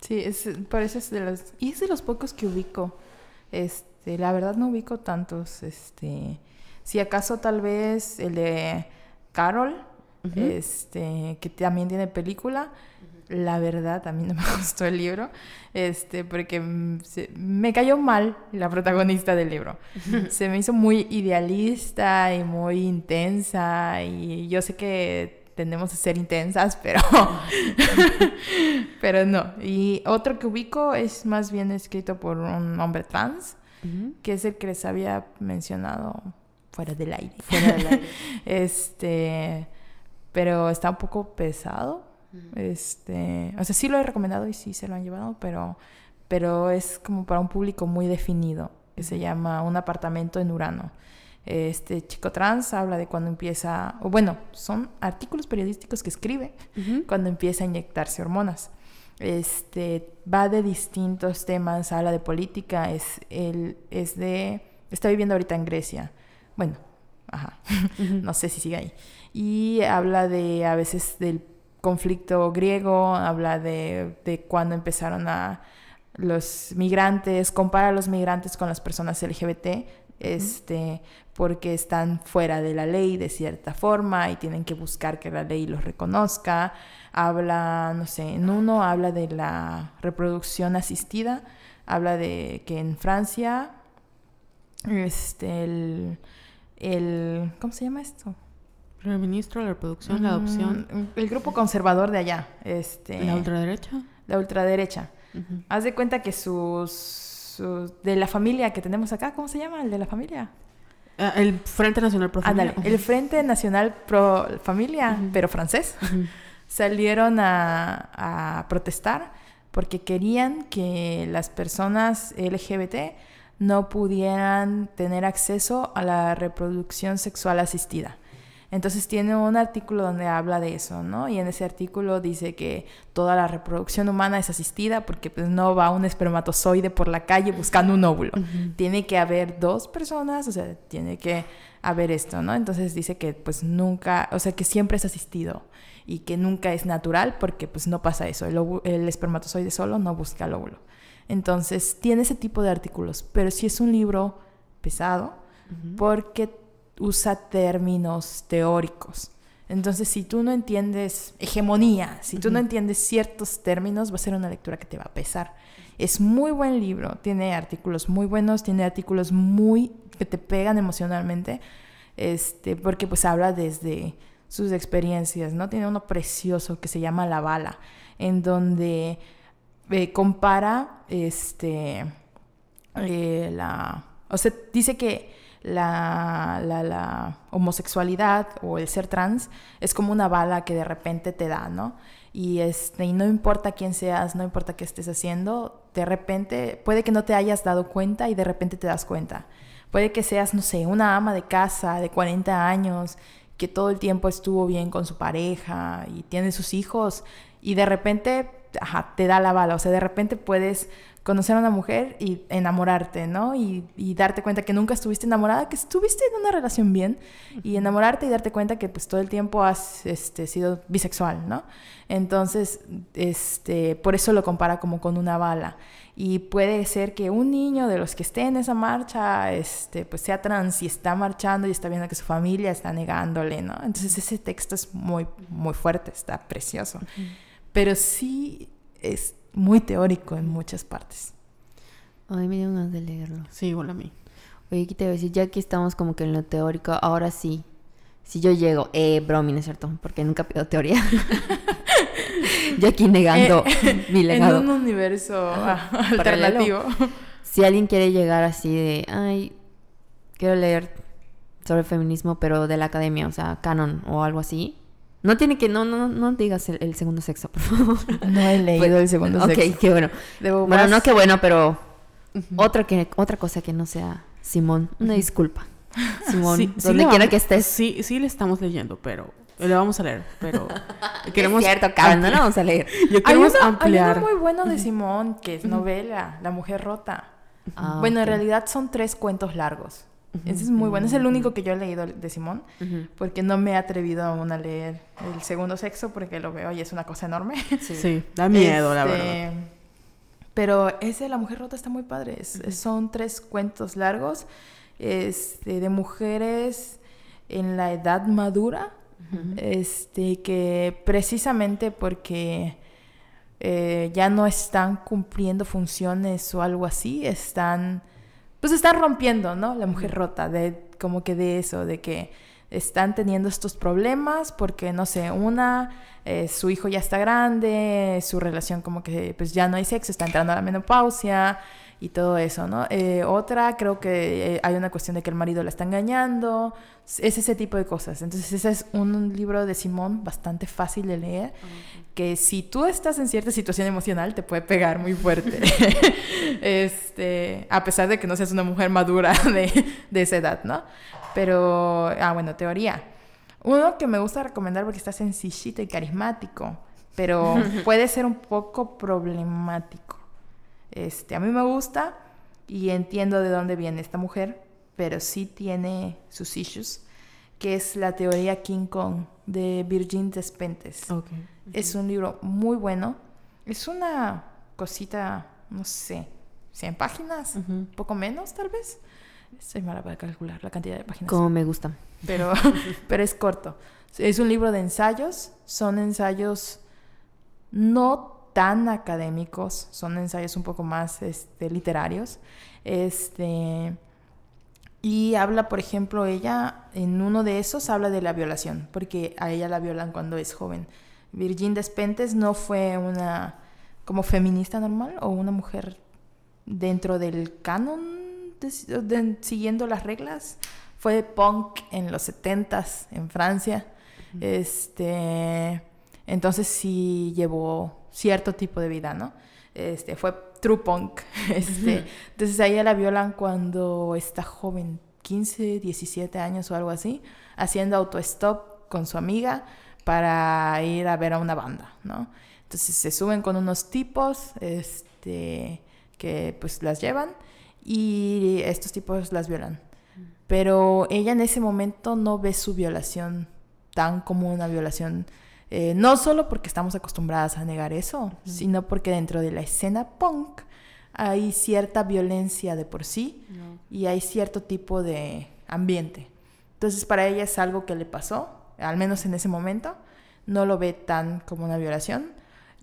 Sí, es, parece de los... Y es de los pocos que ubico. Este, la verdad no ubico tantos. Este, si acaso tal vez el de Carol, este, que también tiene película. La verdad, a mí no me gustó el libro, este, porque me cayó mal la protagonista del libro. Se me hizo muy idealista y muy intensa y yo sé que tendemos a ser intensas, pero, pero no. Y otro que ubico es más bien escrito por un hombre trans, que es el que les había mencionado fuera del aire. Fuera del aire. este, pero está un poco pesado. Este, o sea, sí lo he recomendado y sí se lo han llevado, pero, pero es como para un público muy definido, que se llama Un apartamento en Urano. Este chico trans habla de cuando empieza, o bueno, son artículos periodísticos que escribe cuando empieza a inyectarse hormonas. Este va de distintos temas, habla de política, es, el, es de, está viviendo ahorita en Grecia. Bueno, ajá, no sé si sigue ahí. Y habla de a veces del conflicto griego, habla de, de cuando empezaron a los migrantes, compara a los migrantes con las personas LGBT, este, porque están fuera de la ley de cierta forma y tienen que buscar que la ley los reconozca. Habla, no sé, en uno habla de la reproducción asistida, habla de que en Francia, este, el, el ¿cómo se llama esto? El ministro la reproducción, la adopción. El grupo conservador de allá. Este, ¿La ultraderecha? La ultraderecha. Haz de cuenta que sus de la familia que tenemos acá, ¿cómo se llama? El de la familia. Ah, el Frente Nacional Pro Familia. el Frente Nacional Pro Familia, pero francés, salieron a, protestar porque querían que las personas LGBT no pudieran tener acceso a la reproducción sexual asistida. Entonces tiene un artículo donde habla de eso, ¿no? Y en ese artículo dice que toda la reproducción humana es asistida porque pues, no va un espermatozoide por la calle buscando un óvulo. Tiene que haber dos personas, o sea, tiene que haber esto, ¿no? Entonces dice que pues nunca, o sea, que siempre es asistido y que nunca es natural porque pues no pasa eso. El, el espermatozoide solo no busca el óvulo. Entonces tiene ese tipo de artículos, pero sí es un libro pesado porque usa términos teóricos. Entonces, si tú no entiendes hegemonía, si tú no entiendes ciertos términos, va a ser una lectura que te va a pesar. Es muy buen libro, tiene artículos muy buenos, tiene artículos muy que te pegan emocionalmente, este, porque pues habla desde sus experiencias, ¿no? Tiene uno precioso que se llama La Bala, en donde eh, compara, este, eh, la, o sea, dice que la, la, homosexualidad o el ser trans es como una bala que de repente te da, ¿no? Y, este, y no importa quién seas, no importa qué estés haciendo, de repente puede que no te hayas dado cuenta y de repente te das cuenta. Puede que seas, no sé, una ama de casa de 40 años que todo el tiempo estuvo bien con su pareja y tiene sus hijos y de repente te da la bala, o sea, de repente puedes conocer a una mujer y enamorarte, ¿no? Y, darte cuenta que nunca estuviste enamorada, que estuviste en una relación bien, y enamorarte y darte cuenta que pues todo el tiempo has este, sido bisexual, ¿no? Entonces, este, por eso lo compara como con una bala. Y puede ser que un niño de los que esté en esa marcha, este, pues sea trans y está marchando y está viendo que su familia está negándole, ¿no? Entonces ese texto es muy, muy fuerte, está precioso. Pero sí es muy teórico en muchas partes. Ay, me dio ganas de leerlo. Sí, igual a mí. Oye, ¿qué te voy a decir? Ya que estamos como que en lo teórico, ahora sí. Si yo llego, eh, bromi, ¿no es cierto? Porque nunca pido teoría. yo aquí negando eh, mi legado. En un universo alternativo. Si alguien quiere llegar así de, ay, quiero leer sobre feminismo, pero de la academia, o sea, canon o algo así, no tiene que, no, no, no digas el, segundo sexo, por favor. No he leído pues, el segundo sexo. Ok, qué bueno. bueno, no qué bueno, pero otra, que, otra cosa que no sea Simón. Una disculpa. Simón, donde quiera que estés. Sí, sí le estamos leyendo, pero le vamos a leer, pero queremos... Es cierto, cabrón, no lo vamos a leer. Yo queremos hay ampliar. Hay muy bueno de Simón, que es novela, La Mujer Rota. Ah, bueno, en realidad son tres cuentos largos. Ese es muy bueno. Es el único que yo he leído de Simón, porque no me he atrevido aún a leer El Segundo Sexo, porque lo veo y es una cosa enorme. Sí, da miedo, la este, verdad. Pero ese La Mujer Rota está muy padre. Son tres cuentos largos este, de mujeres en la edad madura, este, que precisamente porque eh, ya no están cumpliendo funciones o algo así, están pues están rompiendo, ¿no? La mujer rota, de como que de eso, de que están teniendo estos problemas porque, no sé, una, eh, su hijo ya está grande, su relación como que pues ya no hay sexo, está entrando a la menopausia y todo eso, ¿no? Eh, otra, creo que eh, hay una cuestión de que el marido la está engañando, es ese tipo de cosas. Entonces, ese es un libro de Simón bastante fácil de leer, que si tú estás en cierta situación emocional te puede pegar muy fuerte. este, a pesar de que no seas una mujer madura de, de esa edad, ¿no? Pero, ah, bueno, teoría. Uno que me gusta recomendar porque está sencillito y carismático, pero puede ser un poco problemático. Este, a mí me gusta y entiendo de dónde viene esta mujer, pero sí tiene sus issues, que es la teoría King Kong de Virgin Despentes. Es un libro muy bueno. Es una cosita, no sé, 100 páginas, un poco menos tal vez. Soy mala para calcular la cantidad de páginas. Como me gusta. Pero, pero es corto. Es un libro de ensayos. Son ensayos no tan académicos, son ensayos un poco más este, literarios. Este, y habla, por ejemplo, ella, en uno de esos habla de la violación, porque a ella la violan cuando es joven. Virgin Despentes no fue una como feminista normal o una mujer dentro del canon, siguiendo las reglas. Fue punk en los 70s en Francia. Este, entonces sí llevó cierto tipo de vida, ¿no? Este, fue true punk. Este, entonces a ella la violan cuando está joven, 15, 17 años o algo así, haciendo autostop con su amiga para ir a ver a una banda, ¿no? Entonces se suben con unos tipos este, que pues las llevan y estos tipos las violan. Pero ella en ese momento no ve su violación tan como una violación, eh, no solo porque estamos acostumbradas a negar eso, sino porque dentro de la escena punk hay cierta violencia de por sí y hay cierto tipo de ambiente. Entonces para ella es algo que le pasó, al menos en ese momento, no lo ve tan como una violación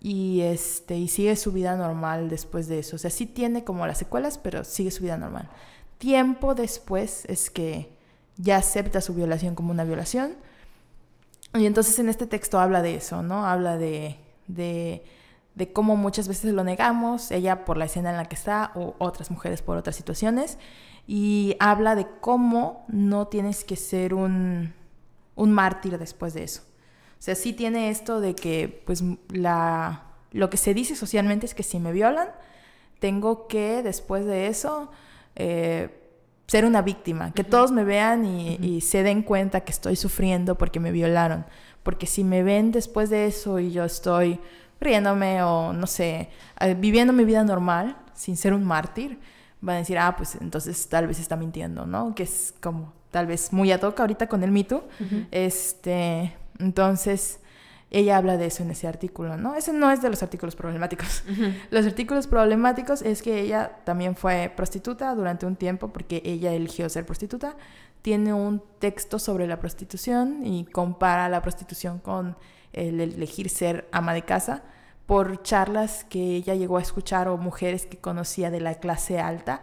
y este y sigue su vida normal después de eso. O sea, sí tiene como las secuelas, pero sigue su vida normal. Tiempo después es que ya acepta su violación como una violación. Y entonces en este texto habla de eso, ¿no? Habla de, de, de cómo muchas veces lo negamos, ella por la escena en la que está o otras mujeres por otras situaciones. Y habla de cómo no tienes que ser un, un mártir después de eso. O sea, sí tiene esto de que, pues, la, lo que se dice socialmente es que si me violan, tengo que, después de eso, eh, ser una víctima, que todos me vean y, se den cuenta que estoy sufriendo porque me violaron. Porque si me ven después de eso y yo estoy riéndome o, no sé, eh, viviendo mi vida normal, sin ser un mártir, van a decir, ah, pues entonces tal vez está mintiendo, ¿no? Que es como tal vez muy a toca ahorita con el mito. Este, entonces, ella habla de eso en ese artículo, ¿no? Ese no es de los artículos problemáticos. Los artículos problemáticos es que ella también fue prostituta durante un tiempo porque ella eligió ser prostituta. Tiene un texto sobre la prostitución y compara la prostitución con el elegir ser ama de casa por charlas que ella llegó a escuchar o mujeres que conocía de la clase alta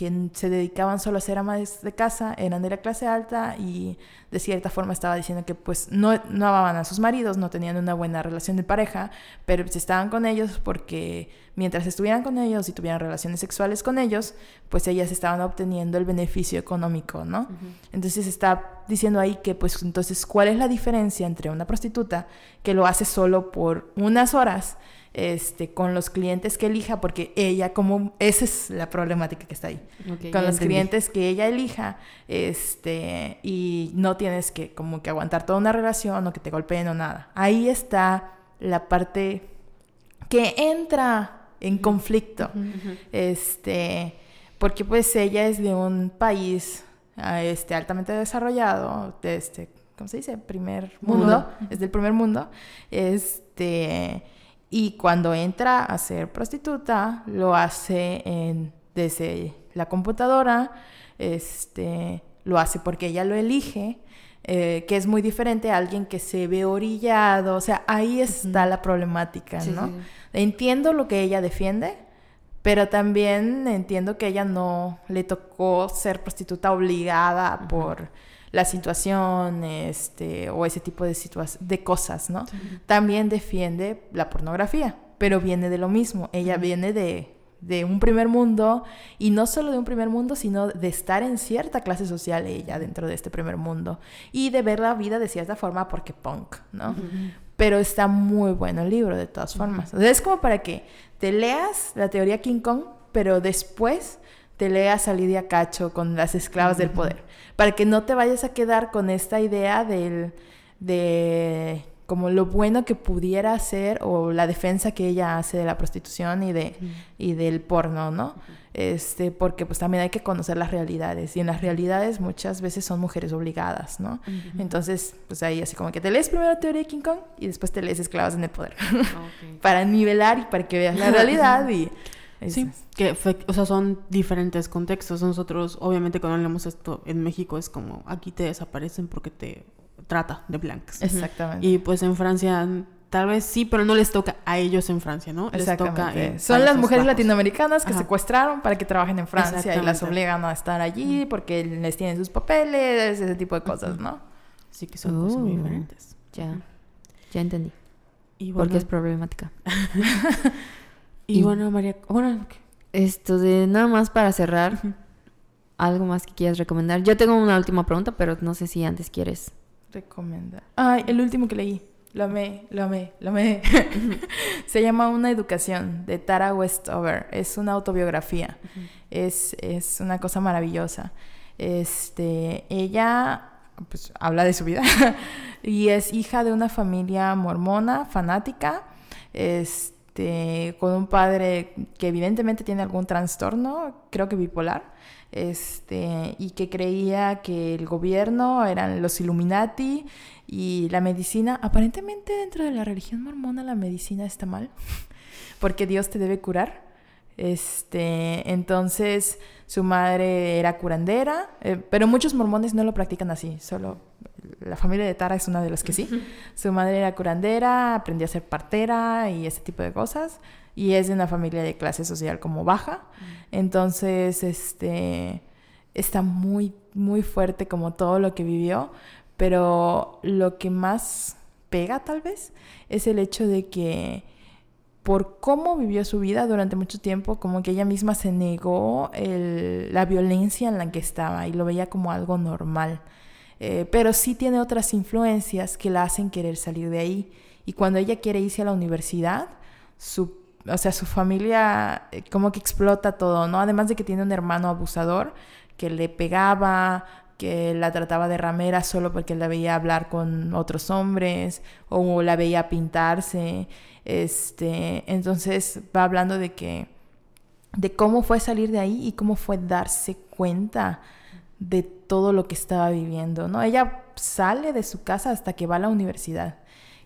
que se dedicaban solo a ser amas de casa, eran de la clase alta y de cierta forma estaba diciendo que pues no, no amaban a sus maridos, no tenían una buena relación de pareja, pero pues estaban con ellos porque mientras estuvieran con ellos y tuvieran relaciones sexuales con ellos, pues ellas estaban obteniendo el beneficio económico, ¿no? Entonces está diciendo ahí que pues entonces, ¿cuál es la diferencia entre una prostituta que lo hace solo por unas horas? Este, con los clientes que elija, porque ella como, esa es la problemática que está ahí, con los clientes que ella elija, este, y no tienes que como que aguantar toda una relación o que te golpeen o nada. Ahí está la parte que entra en conflicto, este, porque pues ella es de un país este, altamente desarrollado, de este, ¿cómo se dice? Primer mundo, es del primer mundo, este y cuando entra a ser prostituta, lo hace en, desde la computadora, este, lo hace porque ella lo elige, eh, que es muy diferente a alguien que se ve orillado. O sea, ahí está la problemática, ¿no? Entiendo lo que ella defiende, pero también entiendo que ella no le tocó ser prostituta obligada por la situación este, o ese tipo de, de cosas, ¿no? También defiende la pornografía, pero viene de lo mismo. Ella viene de, de un primer mundo y no solo de un primer mundo, sino de estar en cierta clase social ella dentro de este primer mundo y de ver la vida de cierta forma porque punk, ¿no? Pero está muy bueno el libro de todas formas. es como para que te leas la teoría King Kong, pero después te leas a Lidia Cacho con las esclavas del poder, para que no te vayas a quedar con esta idea del, de como lo bueno que pudiera ser o la defensa que ella hace de la prostitución y, de, y del porno, ¿no? Este, porque pues también hay que conocer las realidades y en las realidades muchas veces son mujeres obligadas, ¿no? Entonces, pues ahí así como que te lees primero Teoría de King Kong y después te lees Esclavas en el Poder para nivelar y para que veas la realidad y Sí, que o sea, son diferentes contextos. Nosotros, obviamente, cuando hablamos esto en México es como aquí te desaparecen porque te trata de blancas. Exactamente. Y pues en Francia tal vez sí, pero no les toca a ellos en Francia, ¿no? Les toca Son las mujeres latinoamericanas que secuestraron para que trabajen en Francia y las obligan a estar allí porque les tienen sus papeles, ese tipo de cosas, ¿no? Sí que son cosas muy oh, diferentes. Ya, ya entendí. Y porque es problemática. Y, bueno, María, bueno, esto de nada más para cerrar, algo más que quieras recomendar. Yo tengo una última pregunta, pero no sé si antes quieres. Recomendar. Ay, el último que leí. Lo amé, lo amé, lo amé. Se llama Una educación de Tara Westover. Es una autobiografía. es, es una cosa maravillosa. Este, ella pues habla de su vida y es hija de una familia mormona fanática. Este, con un padre que evidentemente tiene algún trastorno, creo que bipolar, este, y que creía que el gobierno eran los Illuminati y la medicina, aparentemente dentro de la religión mormona la medicina está mal, porque Dios te debe curar. Este, entonces su madre era curandera, eh, pero muchos mormones no lo practican así, solo la familia de Tara es una de las que sí. Su madre era curandera, aprendió a ser partera y ese tipo de cosas. Y es de una familia de clase social como baja. Entonces, este, está muy, muy fuerte como todo lo que vivió. Pero lo que más pega tal vez es el hecho de que por cómo vivió su vida durante mucho tiempo, como que ella misma se negó la violencia en la que estaba y lo veía como algo normal. Eh, pero sí tiene otras influencias que la hacen querer salir de ahí. Y cuando ella quiere irse a la universidad, su, o sea, su familia eh, como que explota todo, ¿no? Además de que tiene un hermano abusador que le pegaba, que la trataba de ramera solo porque la veía hablar con otros hombres o la veía pintarse. Este, entonces va hablando de que de cómo fue salir de ahí y cómo fue darse cuenta de todo lo que estaba viviendo, ¿no? Ella sale de su casa hasta que va a la universidad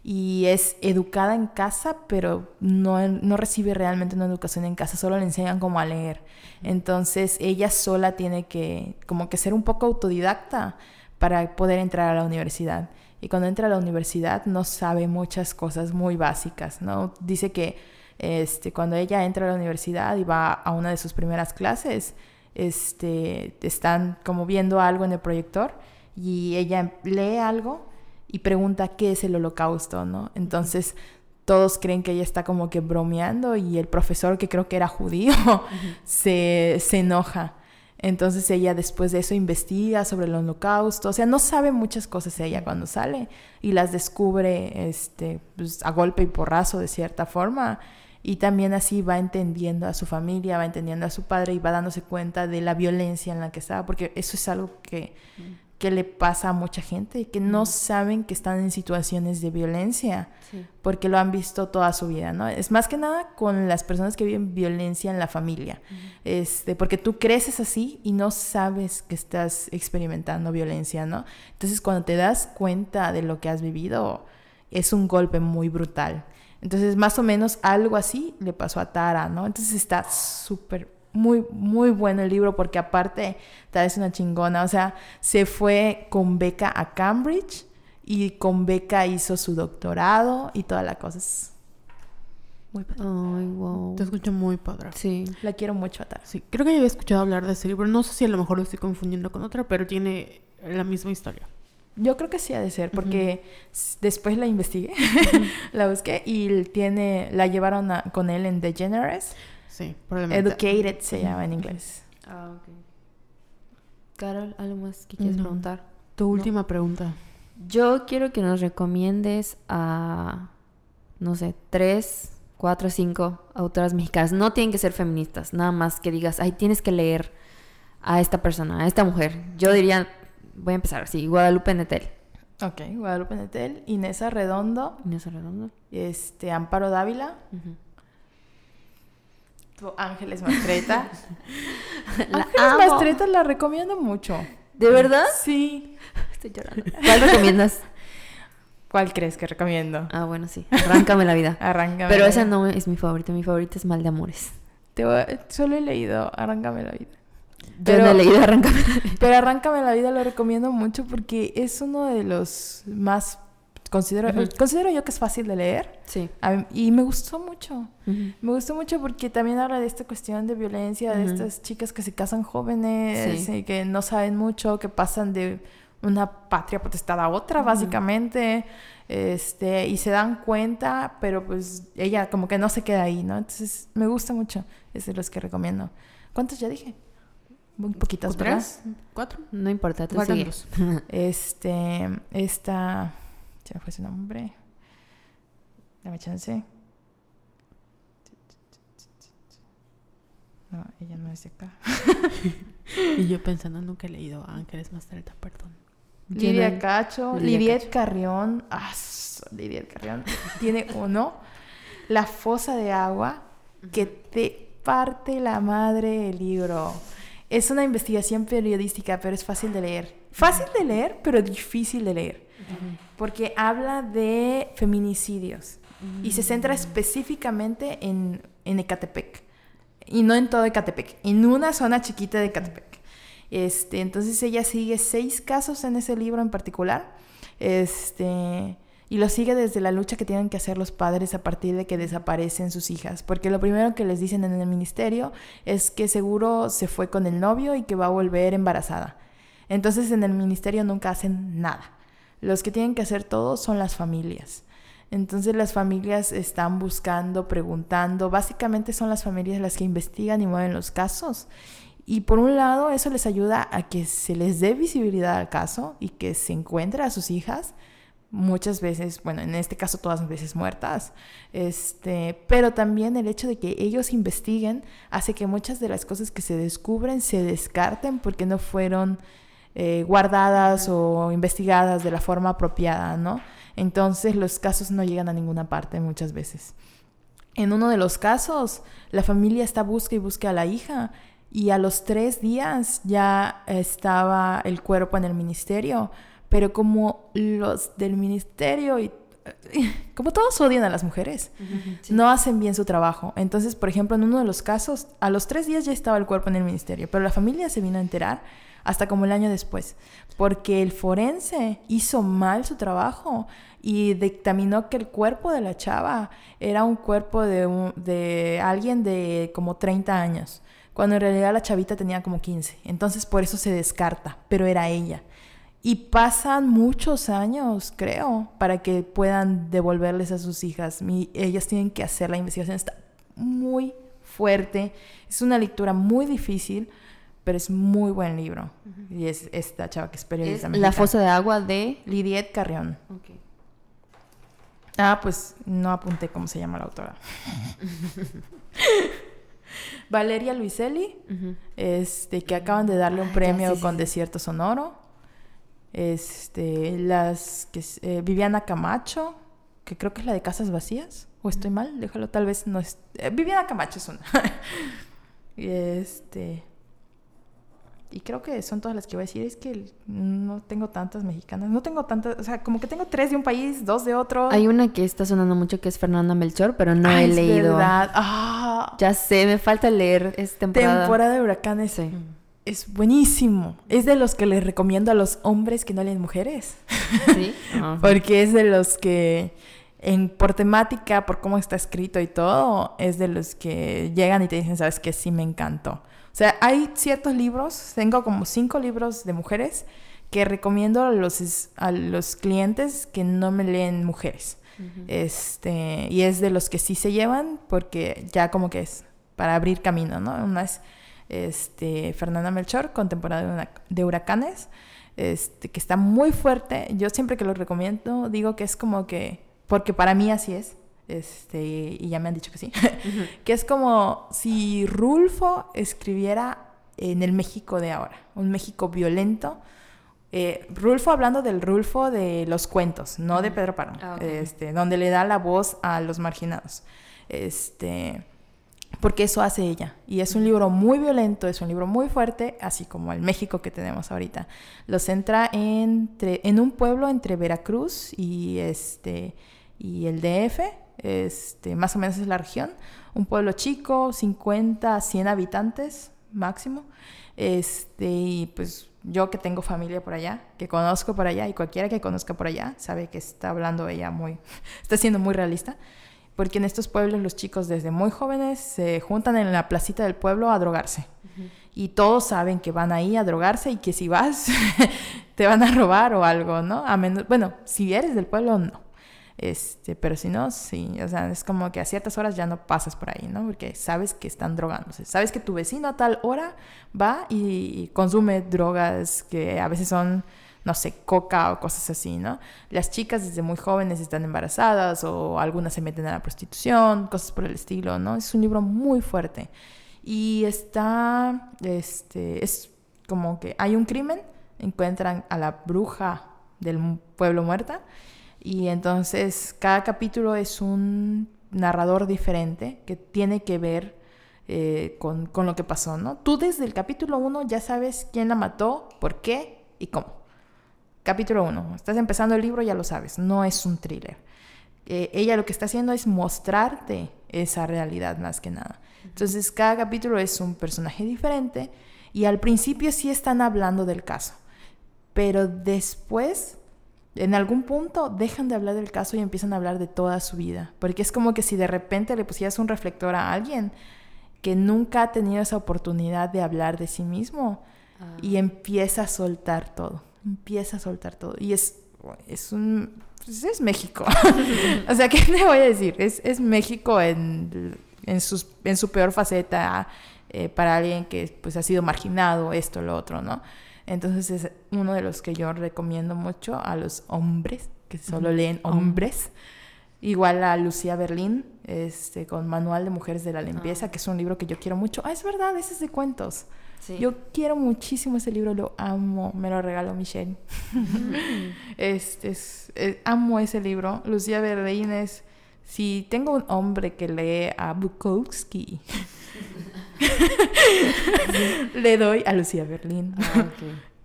y es educada en casa, pero no, no, recibe realmente una educación en casa, solo le enseñan cómo a leer. Entonces ella sola tiene que como que ser un poco autodidacta para poder entrar a la universidad. Y cuando entra a la universidad no sabe muchas cosas muy básicas, ¿no? Dice que este, cuando ella entra a la universidad y va a una de sus primeras clases, este, están como viendo algo en el proyector y ella lee algo y pregunta qué es el holocausto, ¿no? Entonces todos creen que ella está como que bromeando y el profesor, que creo que era judío, se, se enoja. Entonces ella después de eso investiga sobre el holocausto, o sea, no sabe muchas cosas ella cuando sale y las descubre este, pues, a golpe y porrazo de cierta forma y también así va entendiendo a su familia, va entendiendo a su padre y va dándose cuenta de la violencia en la que estaba, porque eso es algo que, que le pasa a mucha gente, que no saben que están en situaciones de violencia, porque lo han visto toda su vida, ¿no? Es más que nada con las personas que viven violencia en la familia, este, porque tú creces así y no sabes que estás experimentando violencia, ¿no? Entonces cuando te das cuenta de lo que has vivido, es un golpe muy brutal. Entonces, más o menos algo así le pasó a Tara, ¿no? Entonces está súper, muy, muy bueno el libro porque aparte Tara es una chingona, o sea, se fue con beca a Cambridge y con beca hizo su doctorado y toda la cosa. Es muy padre. Ay, wow. Te escucho muy padre. Sí. La quiero mucho a Tara. Sí, creo que ya había escuchado hablar de ese libro. No sé si a lo mejor lo estoy confundiendo con otra, pero tiene la misma historia. Yo creo que sí ha de ser, porque después la investigué, la busqué y tiene, la llevaron con él en The Generous. Sí, probablemente. Educated se llama en inglés. Ah, ok. Carol, ¿algo más que quieres preguntar? Tu última pregunta. Yo quiero que nos recomiendes a, no sé, tres, cuatro, cinco autoras mexicanas. No tienen que ser feministas, nada más que digas, ay, tienes que leer a esta persona, a esta mujer. Yo diría voy a empezar así, Guadalupe Netel. Ok, Guadalupe Netel, Inés Redondo. Inés Redondo. Este, Amparo Dávila. Ángeles Mastreta. Ángeles Mastreta la recomiendo mucho. ¿De verdad? Sí. Estoy llorando. ¿Cuál recomiendas? ¿Cuál crees que recomiendo? Ah, bueno, sí. Arráncame la vida. Arráncame. Pero esa no es mi favorita. Mi favorita es Mal de Amores. solo he leído Arráncame la vida. Pero, Yo leído Arráncame la vida. Pero Arráncame la vida lo recomiendo mucho porque es uno de los más considero considero yo que es fácil de leer. Sí. y me gustó mucho. Me gustó mucho porque también habla de esta cuestión de violencia, de estas chicas que se casan jóvenes y que no saben mucho, que pasan de una patria potestad a otra, básicamente. Este, y se dan cuenta, pero pues ella como que no se queda ahí, ¿no? Entonces, me gusta mucho. Es de los que recomiendo. ¿Cuántos ya dije? muy poquitas, ¿verdad? ¿Cuatro? No importa, tú Este, esta, se me fue su nombre. Dame chance. No, ella no es de acá. y yo pensando, nunca he leído Ángeles Mastreta, perdón. Lidia Cacho, Lidiet. Carrión, ah, Lidiet Carrión, tiene uno, La fosa de agua, que te parte la madre el libro. Es una investigación periodística, pero es fácil de leer. Fácil de leer, pero difícil de leer. Porque habla de feminicidios y se centra específicamente en, en Ecatepec. Y no en todo Ecatepec, en una zona chiquita de Ecatepec. Este, entonces ella sigue seis casos en ese libro en particular. Este, y lo sigue desde la lucha que tienen que hacer los padres a partir de que desaparecen sus hijas. Porque lo primero que les dicen en el ministerio es que seguro se fue con el novio y que va a volver embarazada. Entonces en el ministerio nunca hacen nada. Los que tienen que hacer todo son las familias. Entonces las familias están buscando, preguntando. Básicamente son las familias las que investigan y mueven los casos. Y por un lado eso les ayuda a que se les dé visibilidad al caso y que se encuentre a sus hijas muchas veces, bueno, en este caso todas las veces muertas, este, pero también el hecho de que ellos investiguen hace que muchas de las cosas que se descubren se descarten porque no fueron eh, guardadas o investigadas de la forma apropiada, ¿no? Entonces los casos no llegan a ninguna parte muchas veces. En uno de los casos, la familia está busca y busca a la hija y a los tres días ya estaba el cuerpo en el ministerio, pero como los del ministerio y como todos odian a las mujeres, no hacen bien su trabajo. Entonces, por ejemplo, en uno de los casos, a los tres días ya estaba el cuerpo en el ministerio, pero la familia se vino a enterar hasta como el año después, porque el forense hizo mal su trabajo y dictaminó que el cuerpo de la chava era un cuerpo de, alguien de como 30 años, cuando en realidad la chavita tenía como 15. Entonces por eso se descarta, pero era ella. Y pasan muchos años, creo, para que puedan devolverles a sus hijas. Ellas tienen que hacer la investigación. Está muy fuerte. Es una lectura muy difícil, pero es muy buen libro. Y es esta chava que es periodista. Es La fosa de agua de... Lidiet Carrión. Ah, pues no apunté cómo se llama la autora. Valeria Luiselli, este, que acaban de darle un Ah, premio sí, con sí. Desierto Sonoro. Este, las que eh, Viviana Camacho, que creo que es la de Casas Vacías. ¿O estoy mal? Déjalo, tal vez no es. eh, Viviana Camacho es una. y este. Y creo que son todas las que voy a decir. Es que no tengo tantas mexicanas. No tengo tantas. O sea, como que tengo tres de un país, dos de otro. Hay una que está sonando mucho que es Fernanda Melchor, pero no Ay, he es leído. verdad. Ah, Ya sé, me falta leer. Es temporada. temporada de huracanes. Sí. Es buenísimo. Es de los que les recomiendo a los hombres que no leen mujeres. ¿Sí? Ah. Porque es de los que, en, por temática, por cómo está escrito y todo, es de los que llegan y te dicen, sabes que sí me encantó. O sea, hay ciertos libros, tengo como cinco libros de mujeres que recomiendo a los, a los clientes que no me leen mujeres. este, y es de los que sí se llevan porque ya como que es para abrir camino, ¿no? Una es este, Fernanda Melchor con temporada de hurac- de huracanes este, que está muy fuerte. Yo siempre que lo recomiendo digo que es como que, porque para mí así es, este, y ya me han dicho que sí, que es como si Rulfo escribiera en el México de ahora, un México violento. Eh, Rulfo hablando del Rulfo de los cuentos, no de Pedro Páramo, Ah, este, donde le da la voz a los marginados. Este, porque eso hace ella. Y es un libro muy violento, es un libro muy fuerte, así como el México que tenemos ahorita. Lo centra entre, en un pueblo entre Veracruz y, este, y el DF, este, más o menos es la región. Un pueblo chico, 50 a 100 habitantes máximo. Este, y pues yo que tengo familia por allá, que conozco por allá, y cualquiera que conozca por allá sabe que está hablando ella muy, está siendo muy realista porque en estos pueblos los chicos desde muy jóvenes se juntan en la placita del pueblo a drogarse. Y todos saben que van ahí a drogarse y que si vas te van a robar o algo, ¿no? A menos, bueno, si eres del pueblo, no. Este, pero si no, sí, o sea, es como que a ciertas horas ya no pasas por ahí, ¿no? Porque sabes que están drogándose. Sabes que tu vecino a tal hora va y, consume drogas que a veces son no sé, coca o cosas así, ¿no? Las chicas desde muy jóvenes están embarazadas o algunas se meten a la prostitución, cosas por el estilo, ¿no? Es un libro muy fuerte. Y está, este, es como que hay un crimen, encuentran a la bruja del pueblo muerta y entonces cada capítulo es un narrador diferente que tiene que ver eh, con, con lo que pasó, ¿no? Tú desde el capítulo 1 ya sabes quién la mató, por qué y cómo. Capítulo 1. Estás empezando el libro, ya lo sabes. No es un thriller. Eh, ella lo que está haciendo es mostrarte esa realidad más que nada. Entonces, cada capítulo es un personaje diferente y al principio sí están hablando del caso. Pero después, en algún punto, dejan de hablar del caso y empiezan a hablar de toda su vida. Porque es como que si de repente le pusieras un reflector a alguien que nunca ha tenido esa oportunidad de hablar de sí mismo y empieza a soltar todo. Empieza a soltar todo. Y es, es un. pues es México. o sea, ¿qué te voy a decir? Es, es México en, en, sus, en su peor faceta eh, para alguien que pues, ha sido marginado, esto, lo otro, ¿no? Entonces es uno de los que yo recomiendo mucho a los hombres, que solo leen hombres. Igual a Lucía Berlín, este, con Manual de Mujeres de la Limpieza, que es un libro que yo quiero mucho. Ah, es verdad, ese es de cuentos. Sí. Yo quiero muchísimo ese libro, lo amo, me lo regaló Michelle. este es, eh, amo ese libro. Lucía Berlín es, si tengo un hombre que lee a Bukowski, le doy a Lucía Berlín, Ah,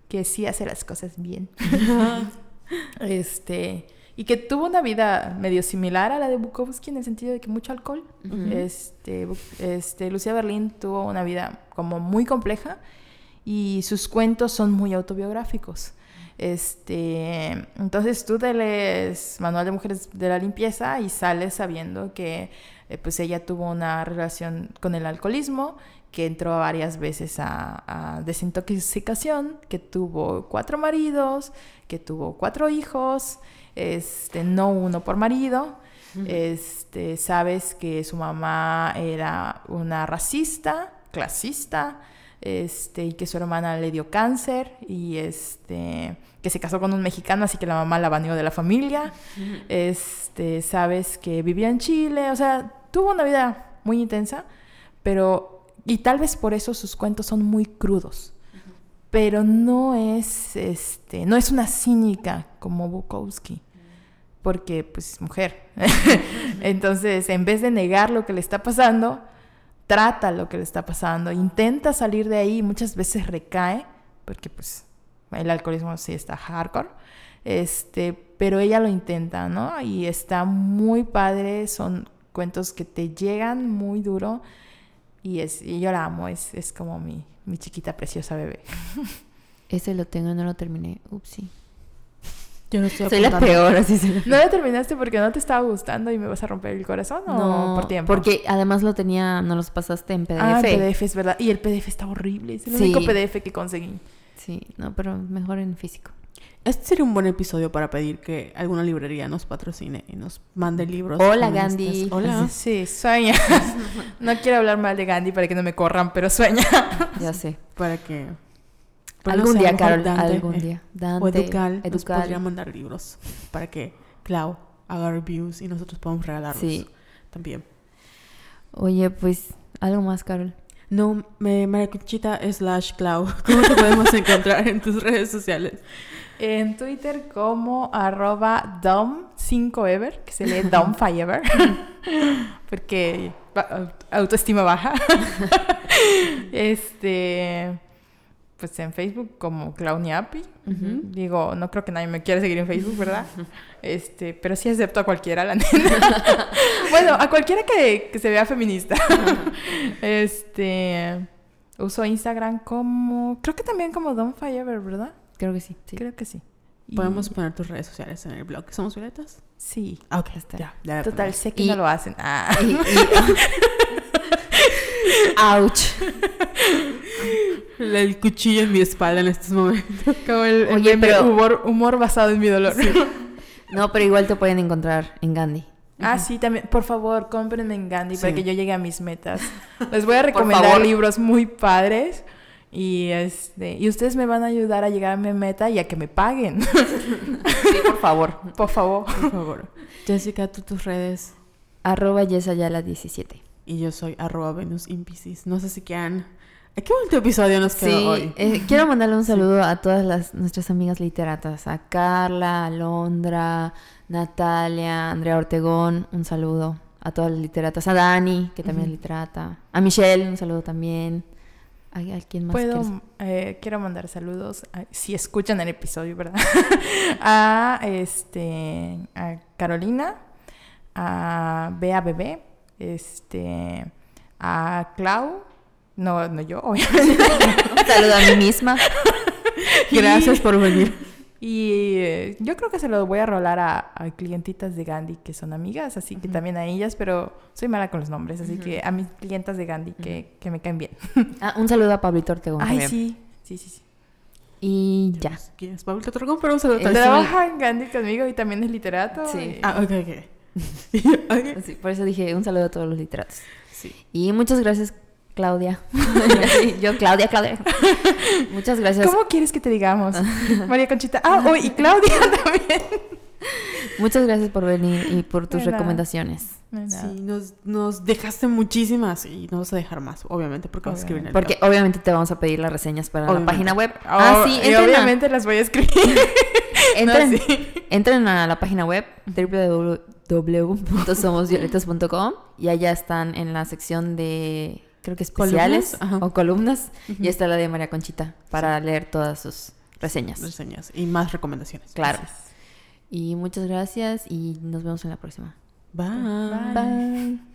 que sí hace las cosas bien. este, y que tuvo una vida medio similar a la de Bukowski en el sentido de que mucho alcohol. Este, este, Lucía Berlín tuvo una vida como muy compleja y sus cuentos son muy autobiográficos. Este, entonces tú te lees Manual de Mujeres de la Limpieza y sales sabiendo que eh, pues ella tuvo una relación con el alcoholismo, que entró varias veces a, a desintoxicación, que tuvo cuatro maridos, que tuvo cuatro hijos, este, no uno por marido. Este, sabes que su mamá era una racista, clasista, este, y que su hermana le dio cáncer y este, que se casó con un mexicano, así que la mamá la baneó de la familia. Este, sabes que vivía en Chile, o sea, tuvo una vida muy intensa, pero y tal vez por eso sus cuentos son muy crudos. Pero no es este, no es una cínica como Bukowski porque pues es mujer. Entonces, en vez de negar lo que le está pasando, trata lo que le está pasando, intenta salir de ahí, muchas veces recae, porque pues el alcoholismo sí está hardcore, este, pero ella lo intenta, ¿no? Y está muy padre, son cuentos que te llegan muy duro y, es, y yo la amo, es, es como mi, mi chiquita preciosa bebé. Ese lo tengo y no lo terminé. Upsi. Yo no estoy Soy la peor, así se lo- ¿No la terminaste porque no te estaba gustando y me vas a romper el corazón o No, por tiempo? Porque además lo tenía, no los pasaste en PDF. Ah, en PDF es verdad. Y el PDF está horrible. Es el Sí. único PDF que conseguí. Sí, no, pero mejor en físico. Este sería un buen episodio para pedir que alguna librería nos patrocine y nos mande libros. Hola, Gandhi. estas- Hola. Sí, sueña. no quiero hablar mal de Gandhi para que no me corran, pero sueña. Ya sé. Para que... pues, algún no sé, a día, Carol, Dante, algún eh, día. O Dante, Educal, nos Educal. podría mandar libros para que Clau haga reviews y nosotros podamos regalarlos Sí. también. Oye, pues, algo más, Carol. No, me Maricuchita slash Clau. ¿Cómo te podemos encontrar en tus redes sociales? En Twitter como arroba dom5ever, que se lee domfiever, porque ba- autoestima baja. este, pues en Facebook como Clauniapi. Ujú. Digo, no creo que nadie me quiera seguir en Facebook, ¿verdad? Este, pero sí acepto a cualquiera, la neta. bueno, a cualquiera que, que se vea feminista. este, uso Instagram como, creo que también como domfiever, ¿verdad? Creo que sí. sí. Creo que sí. Y- Podemos poner tus redes sociales en el blog. ¿Somos violetas? Sí. Ah, ok. está. Ya, ya la Total, ponemos. sé que Y- no lo hacen. Ah. Y- y- Ouch. El cuchillo en mi espalda en estos momentos. Como el, el Oye, pero- humor, humor basado en mi dolor. No, pero igual te pueden encontrar en Gandhi. Ah, sí, también. Por favor, cómprenme en Gandhi para que yo llegue a mis metas. Les voy a recomendar libros muy padres. Y este y ustedes me van a ayudar a llegar a mi meta y a que me paguen. Sí, por favor. Por favor. Por favor. Jessica, tú tus redes. Arroba Yesayala17. Y yo soy arroba Venus in Piscis. No sé si quieran Ay, Qué bonito episodio nos quedó Sí, hoy. eh, quiero mandarle un saludo a todas las nuestras amigas literatas, a Carla, Alondra, Natalia, Andrea Ortegón, un saludo a todas las literatas, a Dani, que también es literata, a Michelle, un saludo también. ¿A, a quién más? Puedo, eh, quiero mandar saludos, a- si escuchan el episodio, ¿verdad? a, este, a Carolina, a Bea Bebé, este, a Clau, no, no yo, obviamente. Saludo a mí misma. Gracias por venir. Y eh, yo creo que se lo voy a rolar a, a clientitas de Gandhi que son amigas, así que también a ellas, pero soy mala con los nombres, así que a mis clientas de Gandhi que, que me caen bien. Ah, un saludo a Pablito Ortegón. Ay, también. sí, sí, sí, sí. Y ya. ¿Quién es Pablo Torgón? Pero un saludo Eh, también. Trabaja en Gandhi conmigo y también es literato. Sí. y- Ah, ok, ok. Ok. Sí, por eso dije un saludo a todos los literatos. Sí. Y muchas gracias, Claudia. Yo, Claudia, Claudia. Muchas gracias. ¿Cómo quieres que te digamos? María Conchita. Ah, oh, y Claudia también. Muchas gracias por venir y por tus nada. recomendaciones. No, nada. Sí, nos, nos dejaste muchísimas y no vas a dejar más, obviamente, porque vas a escribir en el Porque blog. obviamente te vamos a pedir las reseñas para la Obviamente. página web. Oh, ah, sí, y entren, obviamente las voy a escribir. entren, No, sí. entren a la página web www.somosvioletas.com y allá están en la sección de, creo que especiales Columnas, o columnas. Y está la de María Conchita para leer todas sus reseñas. Reseñas y más recomendaciones. Claro. Y muchas gracias y nos vemos en la próxima. Bye. Bye. Bye.